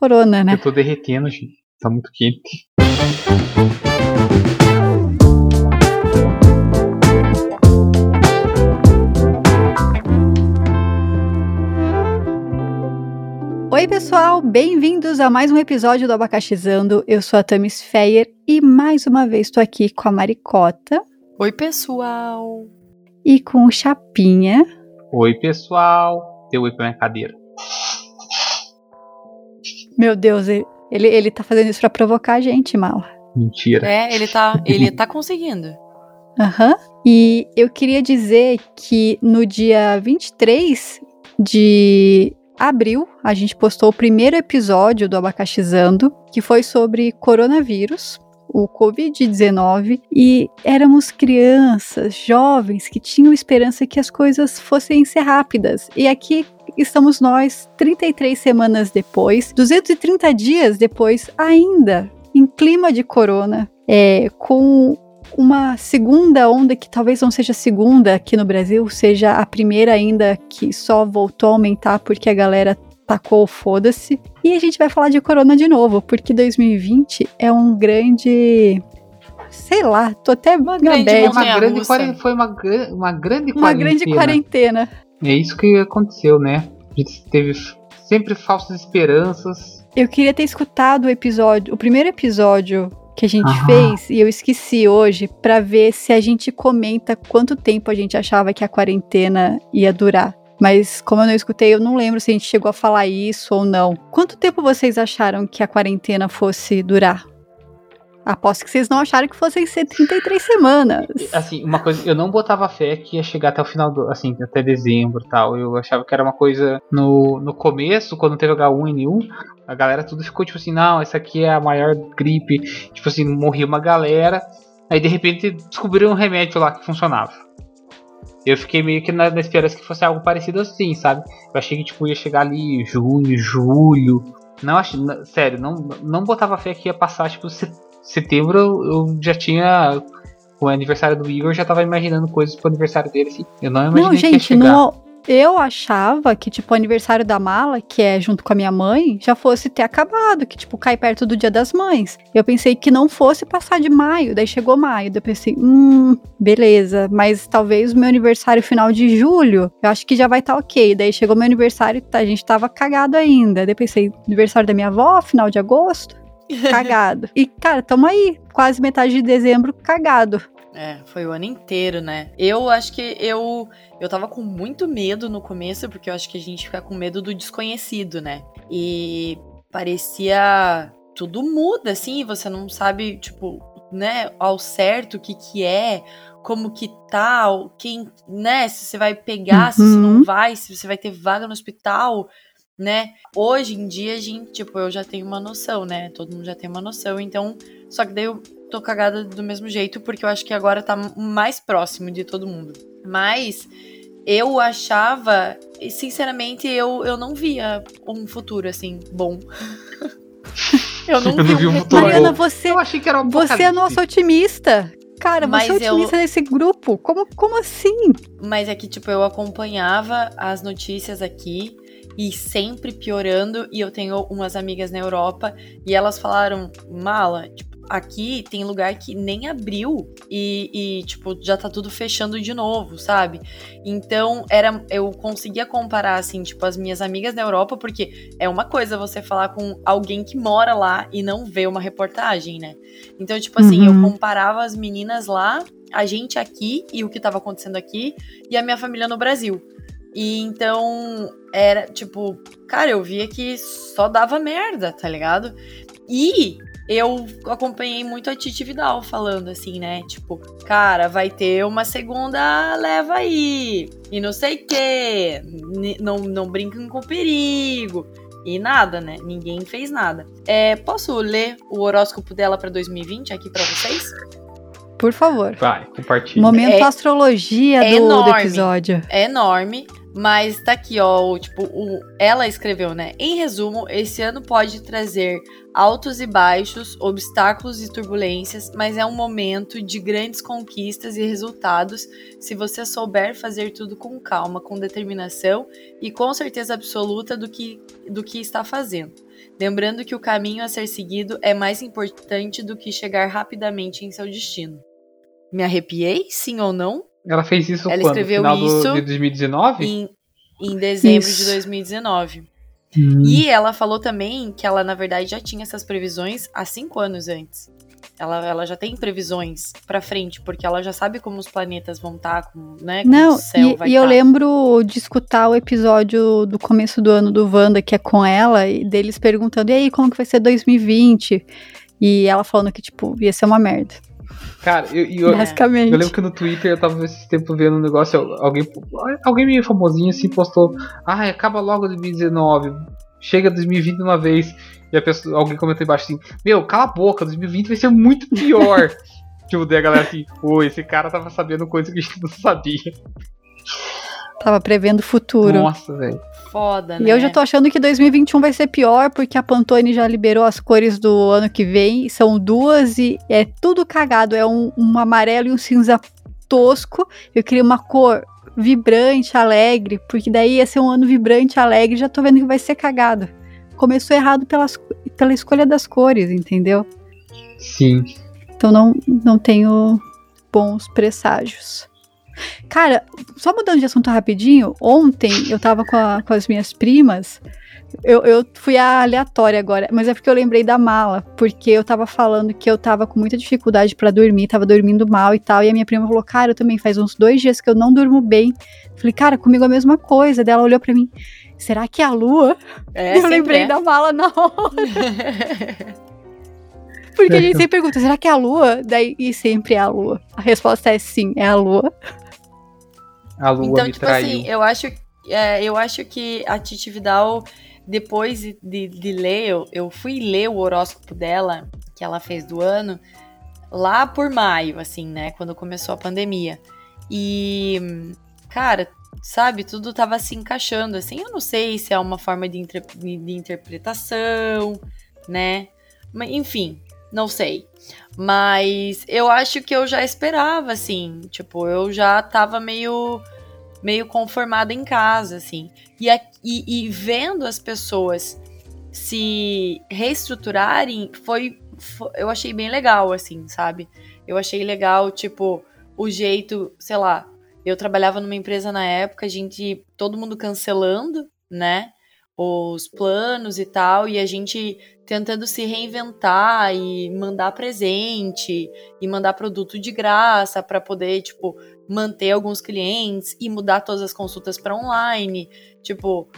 corona, né? Eu tô derretendo, gente. Tá muito quente. Oi, pessoal, bem-vindos a mais um episódio do Abacaxizando. Eu sou a Tamis Feyer e mais uma vez estou aqui com a Maricota. Oi, pessoal. E com o Chapinha. Oi, pessoal. Deu oi pra minha cadeira. Meu Deus, ele, ele, ele tá fazendo isso pra provocar a gente, Mala. Mentira. É, ele tá, ele tá conseguindo. Aham. Uhum. E eu queria dizer que no dia 23 de abril, a gente postou o primeiro episódio do Abacaxizando, que foi sobre coronavírus, o Covid-19, e éramos crianças, jovens, que tinham esperança que as coisas fossem ser rápidas. E aqui estamos nós, 33 semanas depois, 230 dias depois, ainda em clima de corona, é, com uma segunda onda que talvez não seja a segunda aqui no Brasil, seja a primeira ainda que só voltou a aumentar porque a galera tacou foda-se. E a gente vai falar de corona de novo, porque 2020 é um grande sei lá, tô até uma grande, uma grande foi uma, uma grande uma grande quarentena. É isso que aconteceu, né? A gente teve sempre falsas esperanças. Eu queria ter escutado o episódio, o primeiro episódio que a gente fez e eu esqueci hoje para ver se a gente comenta quanto tempo a gente achava que a quarentena ia durar. Mas como eu não escutei, eu não lembro se a gente chegou a falar isso ou não. Quanto tempo vocês acharam que a quarentena fosse durar? Aposto que vocês não acharam que fossem ser 33 semanas. Assim, uma coisa, eu não botava fé que ia chegar até o final do, assim, até dezembro tal. Eu achava que era uma coisa no, no começo, quando teve H1N1, a galera tudo ficou tipo assim, não, essa aqui é a maior gripe. Tipo assim, morria uma galera. Aí de repente descobriram um remédio lá que funcionava. Eu fiquei meio que na, na esperança que fosse algo parecido assim, sabe? Eu achei que tipo ia chegar ali junho, julho. Não achei, sério, não, não botava fé que ia passar tipo setembro eu já tinha. Com o aniversário do Igor, já tava imaginando coisas pro aniversário dele, assim. Eu não imaginei não, gente, que ia chegar. No, eu achava que, tipo, o aniversário da mala, que é junto com a minha mãe, já fosse ter acabado, que, tipo, cai perto do dia das mães. Eu pensei que não fosse passar de maio, daí chegou maio, daí eu pensei, hum, beleza, mas talvez o meu aniversário final de julho, eu acho que já vai estar tá ok. Daí chegou meu aniversário, tá, a gente tava cagado ainda. Daí eu pensei, aniversário da minha avó, final de agosto cagado. E, cara, tamo aí, quase metade de dezembro cagado. É, foi o ano inteiro, né? Eu acho que eu eu tava com muito medo no começo, porque eu acho que a gente fica com medo do desconhecido, né? E parecia tudo muda assim, você não sabe, tipo, né, ao certo o que que é, como que tá, quem, né, se você vai pegar, uhum. se você não vai, se você vai ter vaga no hospital né? Hoje em dia, a gente, tipo, eu já tenho uma noção, né? Todo mundo já tem uma noção, então. Só que daí eu tô cagada do mesmo jeito, porque eu acho que agora tá mais próximo de todo mundo. Mas eu achava, sinceramente, eu, eu não via um futuro assim, bom. eu não, eu vi, um futuro. Mariana, você, eu achei que era um você é nosso otimista. Cara, Mas você é otimista eu... nesse grupo? Como, como assim? Mas é que, tipo, eu acompanhava as notícias aqui e sempre piorando. E eu tenho umas amigas na Europa e elas falaram: Mala, tipo, aqui tem lugar que nem abriu e, e, tipo, já tá tudo fechando de novo, sabe? Então, era eu conseguia comparar, assim, tipo, as minhas amigas na Europa, porque é uma coisa você falar com alguém que mora lá e não vê uma reportagem, né? Então, tipo assim, uhum. eu comparava as meninas lá, a gente aqui e o que tava acontecendo aqui, e a minha família no Brasil. E então era tipo, cara, eu via que só dava merda, tá ligado? E eu acompanhei muito a Titi Vidal falando assim, né? Tipo, cara, vai ter uma segunda leva aí. E não sei o quê. Não, não brincam com perigo. E nada, né? Ninguém fez nada. É, posso ler o horóscopo dela para 2020 aqui para vocês? Por favor. Vai, compartilha. Momento é, astrologia é do, enorme, do episódio. É enorme. Mas tá aqui, ó, tipo, o, ela escreveu, né? Em resumo, esse ano pode trazer altos e baixos, obstáculos e turbulências, mas é um momento de grandes conquistas e resultados se você souber fazer tudo com calma, com determinação e com certeza absoluta do que, do que está fazendo. Lembrando que o caminho a ser seguido é mais importante do que chegar rapidamente em seu destino. Me arrepiei, sim ou não? Ela fez isso Ela quando? escreveu Final isso do, de 2019? Em, em dezembro Isso. de 2019. Hum. E ela falou também que ela, na verdade, já tinha essas previsões há cinco anos antes. Ela, ela já tem previsões pra frente, porque ela já sabe como os planetas vão estar, como, né? Como Não, o céu e, vai e eu tá. lembro de escutar o episódio do começo do ano do Wanda, que é com ela, e deles perguntando, e aí, como que vai ser 2020? E ela falando que, tipo, ia ser uma merda. Cara, eu, eu, basicamente. eu lembro que no Twitter eu tava esse tempo vendo um negócio, alguém, alguém meio famosinho assim postou, ai, acaba logo 2019, chega 2020 de uma vez. E a pessoa, alguém comentou embaixo assim, meu, cala a boca, 2020 vai ser muito pior. tipo, daí a galera assim, pô, esse cara tava sabendo coisa que a gente não sabia. Tava prevendo o futuro. Nossa, velho. Foda, né? E eu já tô achando que 2021 vai ser pior, porque a Pantone já liberou as cores do ano que vem. São duas e é tudo cagado. É um, um amarelo e um cinza tosco. Eu queria uma cor vibrante, alegre, porque daí ia ser um ano vibrante, alegre. Já tô vendo que vai ser cagado. Começou errado pelas, pela escolha das cores, entendeu? Sim. Então não, não tenho bons presságios. Cara, só mudando de assunto rapidinho, ontem eu tava com, a- com as minhas primas. Eu, eu fui a aleatória agora, mas é porque eu lembrei da mala, porque eu tava falando que eu tava com muita dificuldade pra dormir, tava dormindo mal e tal, e a minha prima falou, cara, eu também faz uns dois dias que eu não durmo bem. Falei, cara, comigo é a mesma coisa. Daí ela olhou pra mim, será que é a lua? É, eu lembrei é. da mala na hora. Porque a gente sempre pergunta, será que é a lua? Daí, e sempre é a lua. A resposta é sim, é a lua. A lua Então, me tipo traiu. assim, eu acho, é, eu acho que a Titi Vidal, depois de, de, de ler, eu, eu fui ler o horóscopo dela, que ela fez do ano, lá por maio, assim, né? Quando começou a pandemia. E, cara, sabe, tudo tava se encaixando, assim. Eu não sei se é uma forma de, inter- de- de interpretação, né? Mas, enfim, não sei. Mas eu acho que eu já esperava, assim. Tipo, eu já tava meio, meio conformada em casa, assim. E, e, e vendo as pessoas se reestruturarem, foi, fo- Eu achei bem legal, assim, sabe? Eu achei legal, tipo, o jeito, sei lá. Eu trabalhava numa empresa na época, a gente. Todo mundo cancelando, né? Os planos e tal, e a gente tentando se reinventar e mandar presente e mandar produto de graça para poder, tipo, manter alguns clientes e mudar todas as consultas para online. Tipo,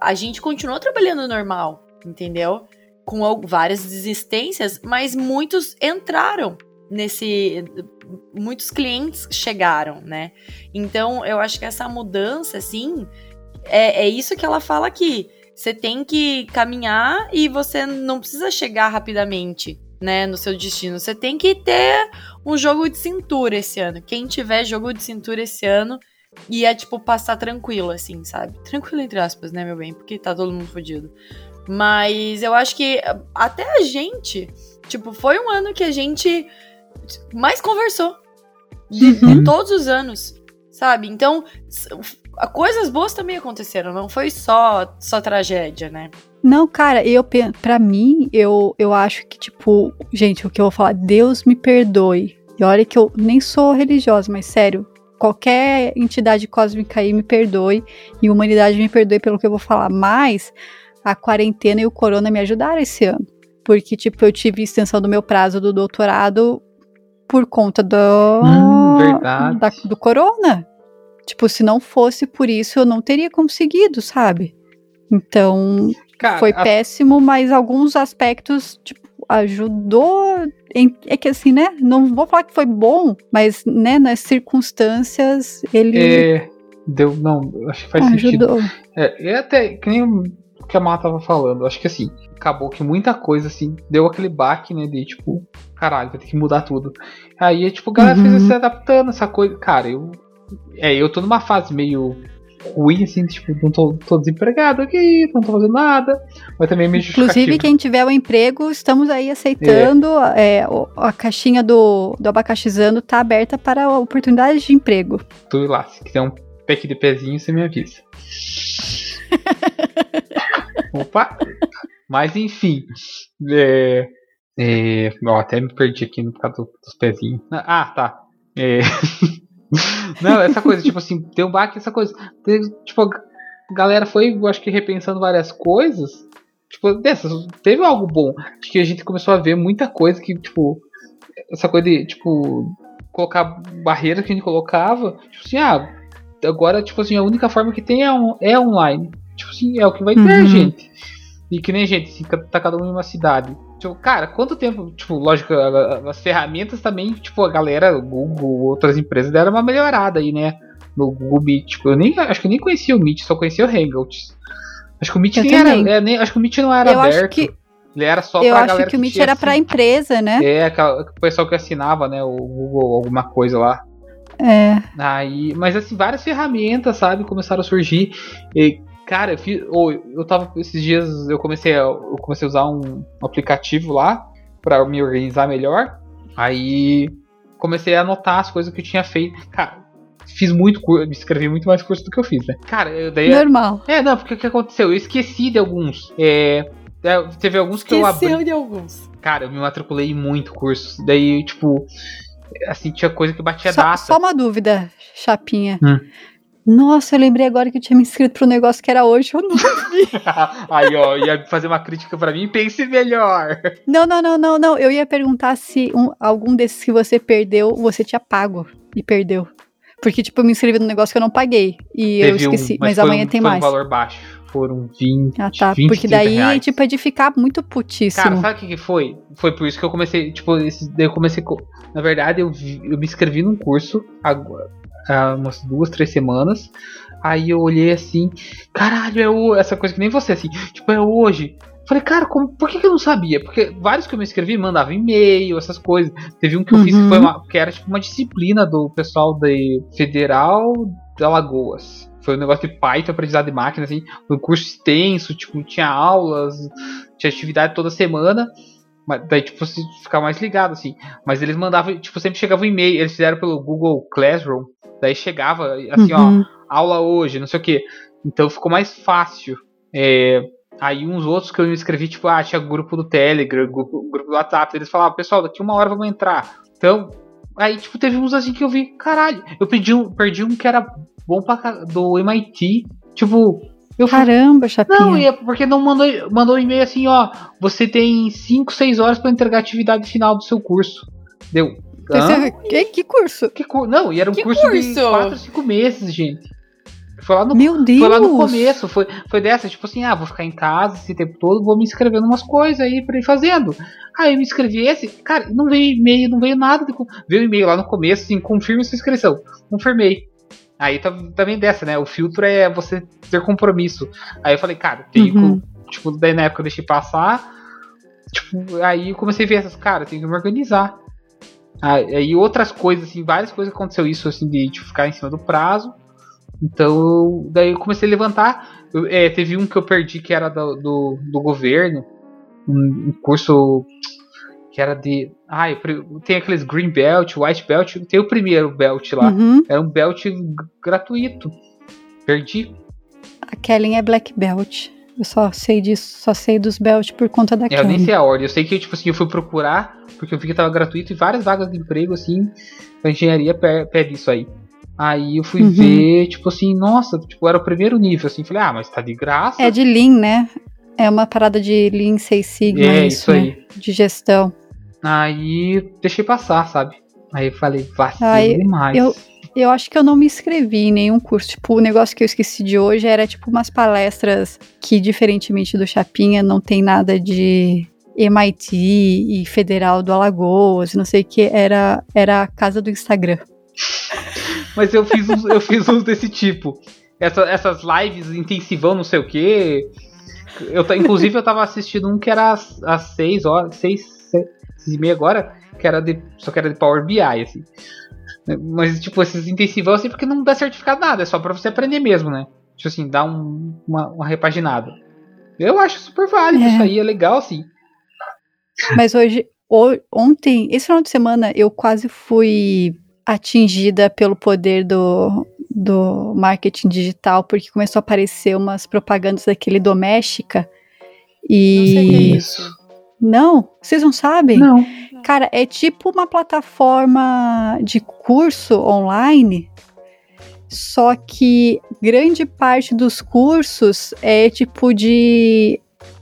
a gente continuou trabalhando normal, entendeu? Com várias desistências, mas muitos entraram nesse. Muitos clientes chegaram, né? Então, eu acho que essa mudança, assim, é, é isso que ela fala aqui. Você tem que caminhar e você não precisa chegar rapidamente, né, no seu destino. Você tem que ter um jogo de cintura esse ano. Quem tiver jogo de cintura esse ano ia, tipo, passar tranquilo, assim, sabe? Tranquilo entre aspas, né, meu bem? Porque tá todo mundo fodido. Mas eu acho que até a gente, tipo, foi um ano que a gente mais conversou de, de Uhum. todos os anos, sabe? Então, coisas boas também aconteceram, não foi só só tragédia, né? Não, cara, eu pra mim, eu, eu acho que, tipo, gente, o que eu vou falar, Deus me perdoe. E olha que eu nem sou religiosa, mas sério, qualquer entidade cósmica aí me perdoe e a humanidade me perdoe pelo que eu vou falar. Mas a quarentena e o corona me ajudaram esse ano. Porque, tipo, eu tive extensão do meu prazo do doutorado por conta do, Hum, verdade. da- do corona. Tipo, se não fosse por isso, eu não teria conseguido, sabe? Então, Cara, foi a- péssimo, mas alguns aspectos, tipo, ajudou. em- é que assim, né? Não vou falar que foi bom, mas, né, nas circunstâncias, ele é, deu, não, acho que faz sentido. ajudou. É, é até que nem o que a Má tava falando. Acho que assim, acabou que muita coisa, assim, deu aquele baque, né? De tipo, caralho, vai ter que mudar tudo. Aí, tipo, a galera Uhum. foi se adaptando essa coisa. Cara, eu. É, eu tô numa fase meio ruim, assim, tipo, não tô, tô desempregado aqui, não tô fazendo nada. Mas também meio Inclusive, quem tiver o emprego, estamos aí aceitando. É. É, a caixinha do, do abacaxizando tá aberta para oportunidades de emprego. Tu lá, se quiser um pack de pezinho, você me avisa. Opa! Mas enfim. É, é, ó, até me perdi aqui no caso dos pezinhos. Ah, tá. É, não, essa coisa, tipo assim, tem um baque, essa coisa. Tipo, a galera foi, eu acho que repensando várias coisas. Tipo, dessas, teve algo bom. Acho que a gente começou a ver muita coisa que, tipo, essa coisa de, tipo, colocar barreiras que a gente colocava. Tipo assim, ah, agora, tipo assim, a única forma que tem é, on, é online. Tipo assim, é o que vai ter, uhum. gente. E que nem gente, assim, tá cada um em uma cidade. Tipo, cara, quanto tempo, tipo, lógico, as ferramentas também, tipo, a galera, Google, outras empresas deram uma melhorada aí, né? No Google Meet, tipo, eu nem, acho que eu nem conhecia o Meet, só conhecia o Hangouts. Acho que o Meet nem era, é, nem, acho que o Meet não era eu aberto. Acho que... Ele era só eu pra acho que o Meet era assim, pra empresa, né? É, aquela, o pessoal que assinava, né, o Google, alguma coisa lá. É. Aí, mas assim, várias ferramentas, sabe, começaram a surgir. E, Cara, eu, fiz, oh, eu tava esses dias eu comecei a, eu comecei a usar um, aplicativo lá para me organizar melhor. Aí comecei a anotar as coisas que eu tinha feito. Cara, fiz muito curso, escrevi muito mais curso do que eu fiz, né? Cara, daí normal. É, não, porque o que aconteceu? Eu esqueci de alguns. É, é teve alguns que Esqueceu eu abri. de alguns. Cara, eu me matriculei em muito curso. Daí, tipo, assim, tinha coisa que batia só, data. Só uma dúvida, chapinha. Hum. Nossa, eu lembrei agora que eu tinha me inscrito pro negócio que era hoje, eu não vi. Aí, ó, ia fazer uma crítica para mim, pense melhor. Não, não, não, não, não. Eu ia perguntar se um, algum desses que você perdeu, você tinha pago e perdeu. Porque, tipo, eu me inscrevi no negócio que eu não paguei. E Teve eu esqueci. Um, mas, mas amanhã um, tem mais. um valor baixo. Foram 20. Ah, tá. porque daí, reais. tipo, é de ficar muito putíssimo. Cara, sabe o que, que foi? Foi por isso que eu comecei. Tipo, esse, eu comecei. Na verdade, eu, eu me inscrevi num curso agora há umas duas, três semanas. Aí eu olhei assim, caralho, é o... essa coisa que nem você, assim, tipo, é hoje. Falei, cara, como, por que, que eu não sabia? Porque vários que eu me inscrevi mandavam e-mail, essas coisas. Teve um que eu uhum. fiz que, foi uhum. uma, que era tipo uma disciplina do pessoal da Federal de Alagoas. Foi um negócio de Python, aprendizado de máquina, assim, um curso extenso, tipo, tinha aulas, tinha atividade toda semana. Mas daí, tipo, você ficar mais ligado, assim. Mas eles mandavam, tipo, sempre chegava um e-mail. Eles fizeram pelo Google Classroom. Daí chegava, assim, uhum. ó, aula hoje, não sei o que. Então ficou mais fácil. É, aí uns outros que eu me inscrevi, tipo, ah, tinha grupo do Telegram, grupo, grupo do WhatsApp. Eles falavam, pessoal, daqui uma hora vamos entrar. Então, aí, tipo, teve uns assim que eu vi, caralho. Eu perdi um, perdi um que era bom pra, do MIT. Tipo, eu Caramba, chapinha. Não, é porque não mandou, mandou um e-mail assim, ó. Você tem 5, 6 horas para entregar a atividade final do seu curso. Deu. Esse, que, que curso? Que, não, e era um curso, curso de 4, 5 meses, gente. Foi lá no, Meu Deus! Foi lá no começo, foi, foi dessa, tipo assim, ah, vou ficar em casa esse tempo todo, vou me inscrevendo umas coisas aí pra ir fazendo. Aí eu me inscrevi esse, cara, não veio e-mail, não veio nada. De, veio e-mail lá no começo, assim, confirme sua inscrição. Confirmei. Aí tá, também dessa, né? O filtro é você ter compromisso. Aí eu falei, cara, tenho uhum. que, tipo, daí na época eu deixei passar. Tipo, aí eu comecei a ver essas, cara, tenho que me organizar. Aí outras coisas, assim, várias coisas aconteceu isso, assim, de tipo, ficar em cima do prazo. Então, daí eu comecei a levantar. Eu, é, teve um que eu perdi que era do, do, do governo, um, um curso que era de. Ah, tem aqueles Green Belt, White Belt. Tem o primeiro Belt lá. Uhum. Era um Belt gratuito. Perdi. A Kellen é Black Belt. Eu só sei disso, só sei dos Belt por conta da é, Eu nem sei a ordem. Eu sei que, tipo assim, eu fui procurar, porque eu vi que tava gratuito e várias vagas de emprego, assim, a engenharia pede isso aí. Aí eu fui uhum. ver, tipo assim, nossa, tipo, era o primeiro nível, assim, falei, ah, mas tá de graça. É de Lean, né? É uma parada de Lean Six Sigma, é, isso, isso aí. Né? De gestão. Aí deixei passar, sabe? Aí eu falei, vacilo demais. Eu, eu acho que eu não me inscrevi em nenhum curso. Tipo, o negócio que eu esqueci de hoje era tipo umas palestras que, diferentemente do Chapinha, não tem nada de MIT e Federal do Alagoas, não sei o que, era, era a casa do Instagram. Mas eu fiz uns, eu fiz uns desse tipo. Essa, essas lives intensivão, não sei o que. Eu, inclusive, eu tava assistindo um que era às, às 6 horas, 6, 6 e meia agora, que era de. Só que era de Power BI, assim. Mas, tipo, esses intensivão assim, porque não dá certificado nada, é só pra você aprender mesmo, né? Tipo assim, dar um, uma, uma repaginada. Eu acho super válido, É. isso aí é legal, assim. Mas hoje, ontem, esse final de semana, eu quase fui atingida pelo poder do, do marketing digital, porque começou a aparecer umas propagandas daquele doméstica. Não sei é E. isso. Não, vocês não sabem? Não. Cara, é tipo uma plataforma de curso online, só que grande parte dos cursos é tipo de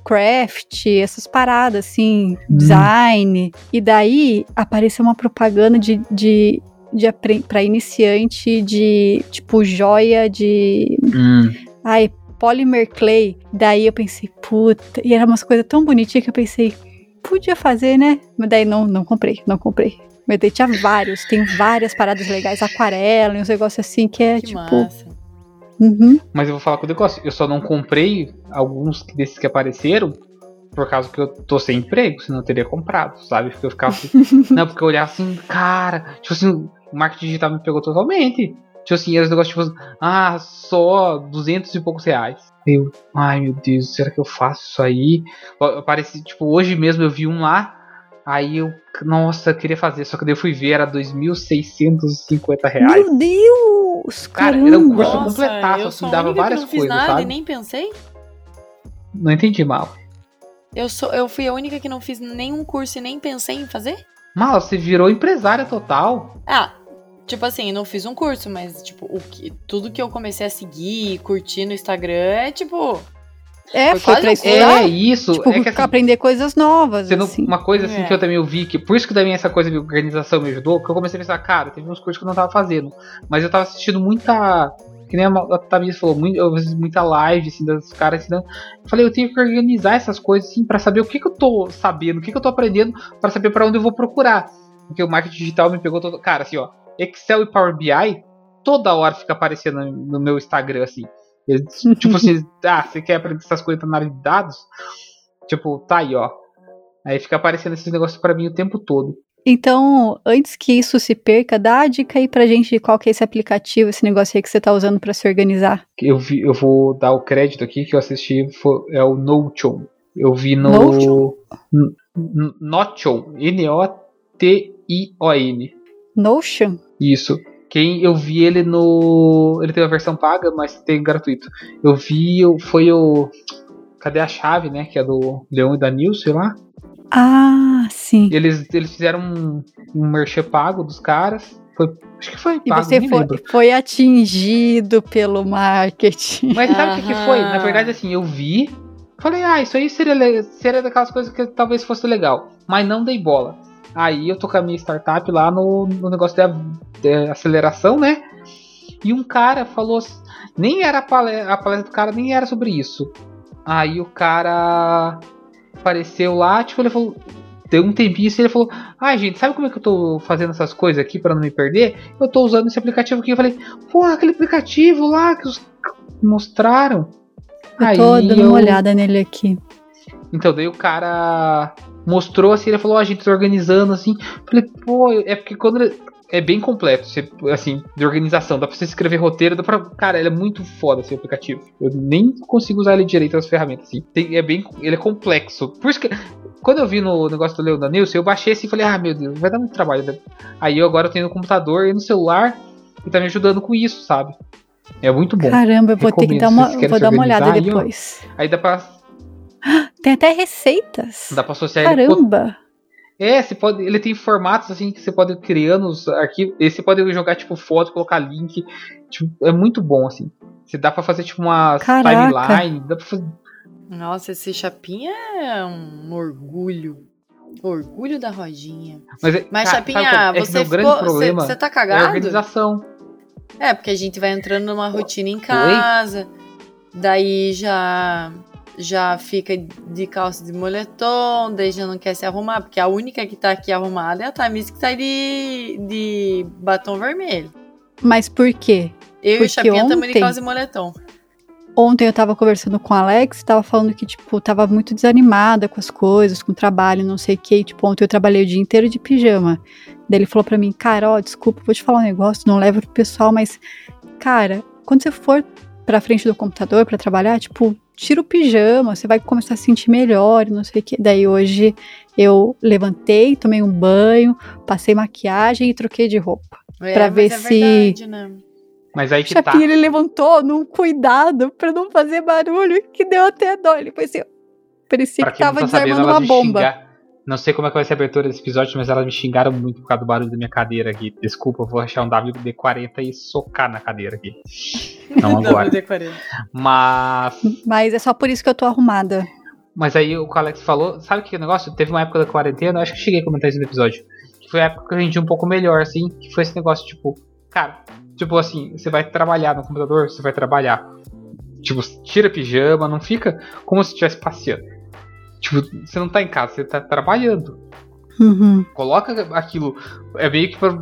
craft, essas paradas assim, design. E daí apareceu uma propaganda de, de, de para iniciante de tipo joia de Hum. Ai, Polymer Clay. Daí eu pensei, puta. E era umas coisas tão bonitinhas que eu pensei, podia fazer, né? Mas daí não, não comprei, não comprei. Mas daí tinha vários, tem várias paradas legais, aquarela e uns negócios assim que é Que tipo. massa. Uhum. Mas eu vou falar com o negócio. Eu só não comprei alguns desses que apareceram por causa que eu tô sem emprego, senão eu teria comprado, sabe? Porque eu ficava assim. não, porque eu olhava assim, cara. Tipo assim, o marketing digital me pegou totalmente. Tipo assim, era os negócios tipo, ah, só 200 e poucos reais. Eu, ai meu Deus, será que eu faço isso aí? Apareci, tipo, hoje mesmo eu vi um lá. Aí eu, nossa, eu queria fazer, só que daí eu fui ver, era 2.650 reais. Meu Deus! Cara, caramba. era um curso Nossa, completaço, eu assim, dava várias não fiz coisas, nada sabe? e nem pensei. Não entendi mal. Eu, sou, eu fui a única que não fiz nenhum curso e nem pensei em fazer? Mal, você virou empresária total. Ah, tipo assim, não fiz um curso, mas tipo, o que, tudo que eu comecei a seguir e curtir no Instagram é tipo. É, Foi pra estudar. É isso. Tipo, é que assim, aprender coisas novas, sendo assim. uma coisa assim É. que eu também vi, que por isso que também essa coisa de organização me ajudou, que eu comecei a pensar, cara, teve uns cursos que eu não tava fazendo, mas eu tava assistindo muita. Que nem a Tamiris falou, muito, eu fiz muita live, assim, dos caras ensinando. Eu falei, eu tenho que organizar essas coisas, assim, pra saber o que, que eu tô sabendo, o que, que eu tô aprendendo, pra saber pra onde eu vou procurar. Porque o marketing digital me pegou todo. Cara, assim, ó, Excel e Power BI, toda hora fica aparecendo no meu Instagram, assim. Eles, tipo assim, ah, você quer aprender essas coisas na área de dados? Tipo, tá aí, ó. Aí fica aparecendo esses negócios pra mim o tempo todo. Então, antes que isso se perca, dá a dica aí pra gente de qual que é esse aplicativo, esse negócio aí que você tá usando pra se organizar. Eu, vi, eu vou dar o crédito aqui que eu assisti, foi, é o Notion. Eu vi no. Notion? Notion. N-O-T-I-O-N. Notion? Isso. Quem eu vi ele no. Ele tem a versão paga, mas tem gratuito. Eu vi, foi o. Cadê a chave, né? Que é do Leão e da Nilce, lá. Ah, sim. Eles, eles fizeram um, um merchan pago dos caras. Foi, acho que foi E pago, você nem foi, lembro. foi atingido pelo marketing. Mas sabe o que, que foi? Na verdade, assim, eu vi. Falei, ah, isso aí seria, seria daquelas coisas que talvez fosse legal. Mas não dei bola. Aí eu tô com a minha startup lá no, no negócio de, a- de aceleração, né? E um cara falou. assim- Nem era a palestra, a palestra do cara, nem era sobre isso. Aí o cara apareceu lá, tipo, ele falou. Deu um tempinho assim, ele falou: Ah, gente, sabe como é que eu tô fazendo essas coisas aqui pra não me perder? Eu tô usando esse aplicativo aqui. Eu falei: Pô, aquele aplicativo lá que os mostraram. Eu tô Aí dando eu- uma olhada nele aqui. Então, daí o cara mostrou assim, ele falou, ó, a gente tá organizando assim. Falei, pô, é porque quando ele- é bem completo, você- assim, de organização, dá pra você escrever roteiro, dá pra. Cara, ele é muito foda esse aplicativo. Eu nem consigo usar ele direito as ferramentas, assim. Tem- é bem. Ele é complexo. Por isso que. Quando eu vi no negócio do Leon Danilson, eu baixei assim e falei, ah, meu Deus, vai dar muito trabalho. né? Aí eu agora tenho no computador e no celular e tá me ajudando com isso, sabe? É muito bom. Caramba, eu vou ter que dar uma, vou dar uma olhada organizar aí, depois. Aí dá pra, Tem até receitas. dá pra associar ele Caramba. É, você pode, ele tem formatos assim que você pode ir criando os arquivos. E você pode jogar tipo foto, colocar link. Tipo, é muito bom assim. Você dá pra fazer tipo uma Caraca. timeline, dá pra fazer Nossa, esse chapinha é um orgulho. Orgulho da rodinha. Mas, é- Mas, cara, sabe Chapinha, qual- é você grande ficou. Você, problema você tá é a cagado? organização. É, porque a gente vai entrando numa rotina em casa. Daí já já fica de calça de moletom, daí já não quer se arrumar, porque a única que tá aqui arrumada é a Tamis que tá de, de batom vermelho. Mas por quê? Eu e Porque o Chapinha estamos de calça e moletom. Ontem eu tava conversando com o Alex, tava falando que, tipo, tava muito desanimada com as coisas, com o trabalho, não sei o que. Tipo, ontem eu trabalhei o dia inteiro de pijama. Daí ele falou pra mim, cara, ó, desculpa, vou te falar um negócio, não leva pro pessoal, mas, cara, quando você for pra frente do computador pra trabalhar, tipo, tira o pijama, você vai começar a se sentir melhor, não sei o que. Daí hoje eu levantei, tomei um banho, passei maquiagem e troquei de roupa. É, Pra mas ver é se- verdade, né? Mas aí que Chapinha, tá. ele levantou num cuidado pra não fazer barulho, que deu até dó. Ele foi assim, parecia Pra que tava tá desarmando uma bomba. xingar- Não sei como é que vai ser a abertura desse episódio, mas elas me xingaram muito por causa do barulho da minha cadeira aqui. Desculpa, eu vou achar um WD-40 e socar na cadeira aqui. Não agora. WD-40. Mas. Mas é só por isso que eu tô arrumada. Mas aí o que o Alex falou, sabe o que é o negócio? Teve uma época da quarentena, eu acho que eu cheguei a comentar isso no episódio. Que foi a época que eu rendi um pouco melhor, assim. Que foi esse negócio, tipo, cara, tipo assim, você vai trabalhar no computador, você vai trabalhar. Tipo, tira pijama, não fica como se estivesse passeando. Tipo, você não tá em casa, você tá trabalhando. Uhum. Coloca aquilo. É meio que pra.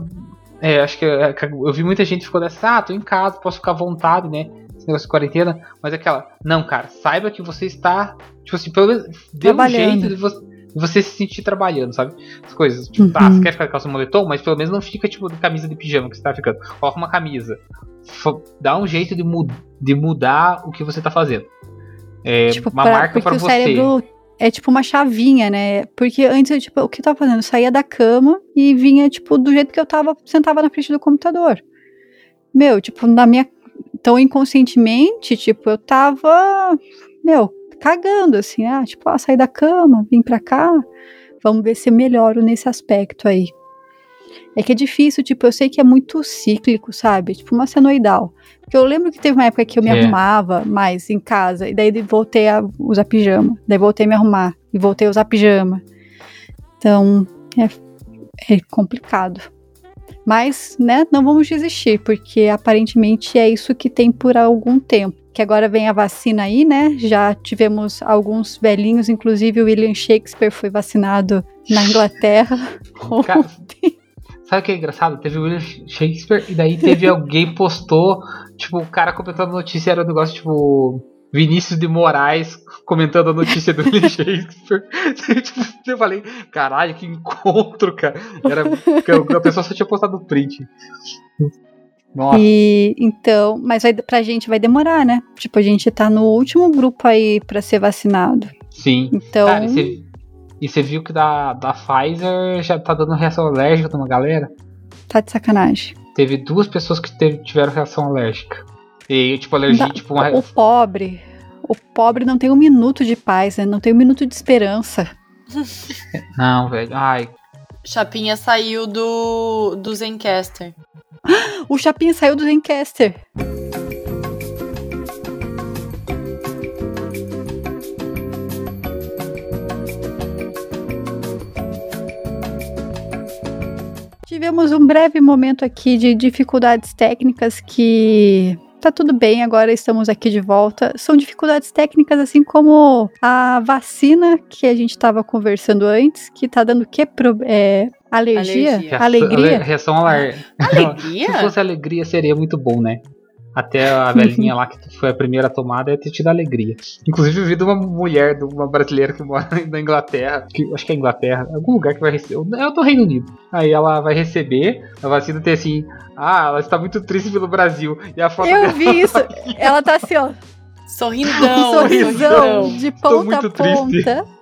É, acho que é, que eu vi muita gente ficou dessa, ah, tô em casa, posso ficar à vontade, né? Esse negócio de quarentena. Mas é aquela, não, cara, saiba que você está, tipo assim, pelo menos dê um jeito de você, de você se sentir trabalhando, sabe? As coisas. Tipo, tá, Uhum. você quer ficar com calça moletom, mas pelo menos não fica, tipo, de camisa de pijama que você tá ficando. Coloca uma camisa. Dá um jeito de, de mudar o que você tá fazendo. É, tipo, uma pra- marca porque pra o você. cérebro é tipo uma chavinha, né? Porque antes eu, tipo, o que eu tava fazendo? Eu saía da cama e vinha, tipo, do jeito que eu tava, sentava na frente do computador. Meu, tipo, na minha. Tão inconscientemente, tipo, eu tava, meu, cagando, assim, ah, tipo, ah, sair da cama, vim pra cá, vamos ver se melhoro nesse aspecto aí. É que é difícil, tipo, eu sei que é muito cíclico, sabe? Tipo, uma senoidal. Porque eu lembro que teve uma época que eu me É. arrumava mais em casa, e daí voltei a usar pijama. Daí voltei a me arrumar, e voltei a usar pijama. Então, é, é complicado. Mas, né, não vamos desistir, porque aparentemente é isso que tem por algum tempo. Que agora vem a vacina aí, né? Já tivemos alguns velhinhos, inclusive o William Shakespeare foi vacinado na Inglaterra. Cara, sabe o que é engraçado? Teve o William Shakespeare e daí teve alguém postou, tipo, o cara comentando a notícia, era um negócio tipo. Vinícius de Moraes comentando a notícia do William Shakespeare. Tipo, eu falei, caralho, que encontro, cara. Era, a pessoa só tinha postado o print. Nossa, E então, mas vai, pra gente vai demorar, né? Tipo, a gente tá no último grupo aí pra ser vacinado. sim. Então, Cara, e você viu que da, da Pfizer já tá dando reação alérgica numa galera? tá de sacanagem. Teve duas pessoas que teve- tiveram reação alérgica. E, tipo, alergia, Dá- tipo, uma. O pobre, o pobre não tem um minuto de paz, né? Não tem um minuto de esperança. Não, velho. Ai, Chapinha saiu do, do Zencaster. O Chapinha saiu do Zencaster. Tivemos um breve momento aqui de dificuldades técnicas que tá tudo bem, agora estamos aqui de volta. São dificuldades técnicas assim como a vacina que a gente estava conversando antes, que tá dando que pro, é, alergia, Alergia. alegria. Reação alérgica. Se Alegria? fosse alegria, seria muito bom, né? Até a velhinha lá que foi a primeira tomada ia ter tido alegria. Inclusive, eu vi de uma mulher, de uma brasileira que mora na Inglaterra, que, acho que é Inglaterra, algum lugar que vai receber. É do Reino Unido. Aí ela vai receber, a vacina tem assim. Ah, ela está muito triste pelo Brasil. E a foto Eu dela vi isso. Ela tá assim, ó. Sorrindão. um sorrisão sorrisão. de Tô ponta muito a triste.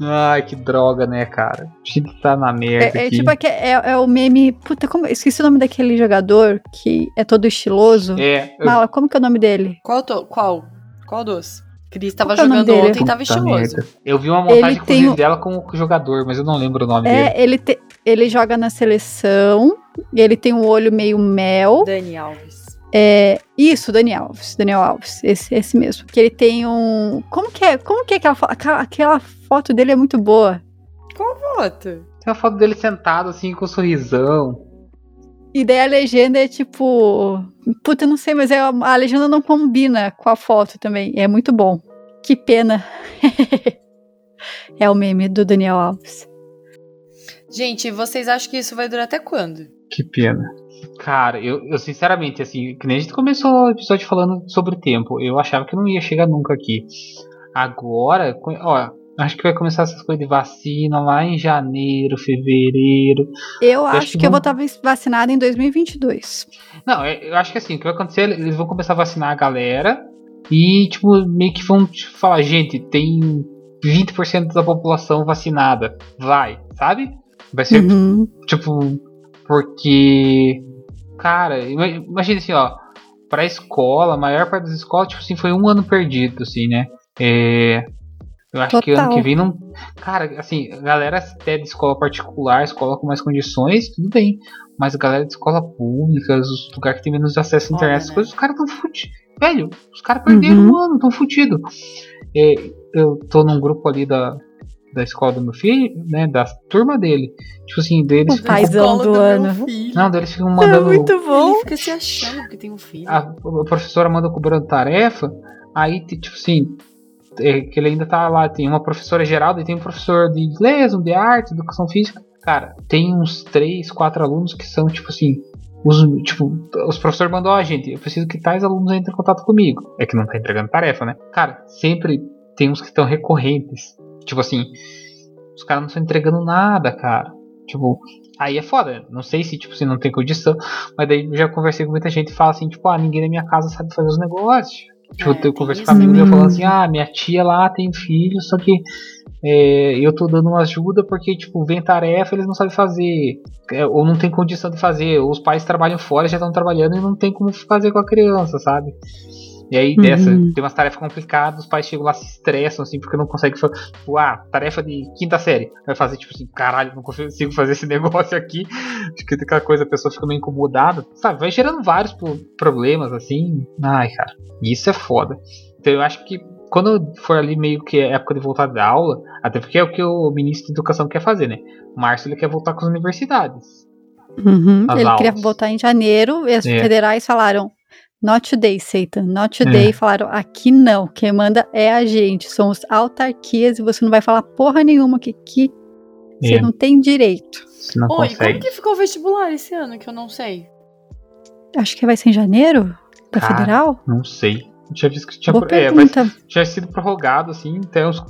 Ai, que droga, né, cara? A gente tá na merda É, é aqui. tipo é, é o meme. Puta, como, esqueci o nome daquele jogador que é todo estiloso. É, eu- Mala, como que é o nome dele? Qual, to, qual? Qual dos? Cris tava Qual é jogando dele? ontem e tava estiloso. merda. Eu vi uma montagem, tem dela com o jogador, mas eu não lembro o nome dele. É, ele, te- ele joga na seleção. Ele tem um olho meio mel. Dani Alves. É, isso, Daniel Alves. Daniel Alves, esse, esse mesmo. Que ele tem um. Como que é? Como que é aquela, fo- aquela, aquela foto dele é muito boa. Foto. Tem uma foto dele sentado, assim, com um sorrisão. E daí a legenda é tipo. Puta, eu não sei, mas é, a legenda não combina com a foto também. É muito bom. Que pena. é o meme do Daniel Alves. Gente, vocês acham que isso vai durar até quando? Que pena. Cara, eu, eu sinceramente, assim, que nem a gente começou o episódio falando sobre tempo, eu achava que não ia chegar nunca aqui. Agora, ó, acho que vai começar essas coisas de vacina lá em janeiro, fevereiro. Eu acho, que, que eu vou estar vacinada em 2022. Não, é, eu acho que assim, o que vai acontecer, eles vão começar a vacinar a galera e, tipo, meio que vão tipo, falar, gente, tem 20% da população vacinada. Vai, sabe? Vai ser, uhum. tipo, porque, cara, imagina assim, ó, pra escola, a maior parte das escolas, tipo assim, foi um ano perdido, assim, né? É, eu acho Total. que ano que vem não. Cara, assim, a galera até de escola particular, escola com mais condições, tudo bem. Mas a galera de escola pública, os lugares que tem menos acesso à internet, as né? coisas, os caras tão fudidos. Velho, os caras perderam uhum. um ano, tão fudidos. É, eu tô num grupo ali da, da escola do meu filho, né? Da turma dele. Tipo assim, deles. O paizão do, ano. Não, deles ficam mandando. É muito bom. Ele fica se achando que tem um filho. A, a professora manda cobrando tarefa. Aí, tipo assim, é, que ele ainda tá lá. Tem uma professora geral, e tem um professor de inglês, um de arte, educação física. Cara, tem uns três, quatro alunos que são, tipo assim, os, tipo, os professores mandou, ó, oh, gente, eu preciso que tais alunos entrem em contato comigo. É que não tá entregando tarefa, né? Cara, sempre tem uns que estão recorrentes. Tipo assim, os caras não estão entregando nada, cara. Tipo, aí é foda. Não sei se, tipo, se não tem condição. Mas daí eu já conversei com muita gente e fala assim, tipo, ah, ninguém na minha casa sabe fazer os negócios. Tipo, é, eu conversei com amigos meu falando assim, ah, minha tia lá tem filho, só que é, eu tô dando uma ajuda porque, tipo, vem tarefa eles não sabem fazer, é, ou não tem condição de fazer, ou os pais trabalham fora, já estão trabalhando e não tem como fazer com a criança, sabe? E aí dessa, uhum. tem umas tarefas complicadas, os pais chegam lá se estressam, assim, porque não conseguem fazer. Tipo, ah, tarefa de quinta série. Vai fazer, tipo assim, caralho, não consigo fazer esse negócio aqui. Acho que aquela coisa, a pessoa fica meio incomodada. Sabe, vai gerando vários problemas, assim. Ai, cara, isso é foda. Então eu acho que quando for ali meio que é época de voltar da aula, até porque é o que o ministro de educação quer fazer, né? Márcio ele quer voltar com as universidades. Uhum, ele aulas. queria voltar em janeiro e as é. federais falaram: Not today, Satan. Not today. É. Falaram, aqui não. Quem manda é a gente. Somos autarquias e você não vai falar porra nenhuma que aqui é. você não tem direito. Não Oi, consegue. como que ficou o vestibular esse ano que eu não sei? Acho que vai ser em janeiro? Da ah, federal? Não sei. Tinha visto que tinha, é, vai, tinha sido prorrogado, assim, até os,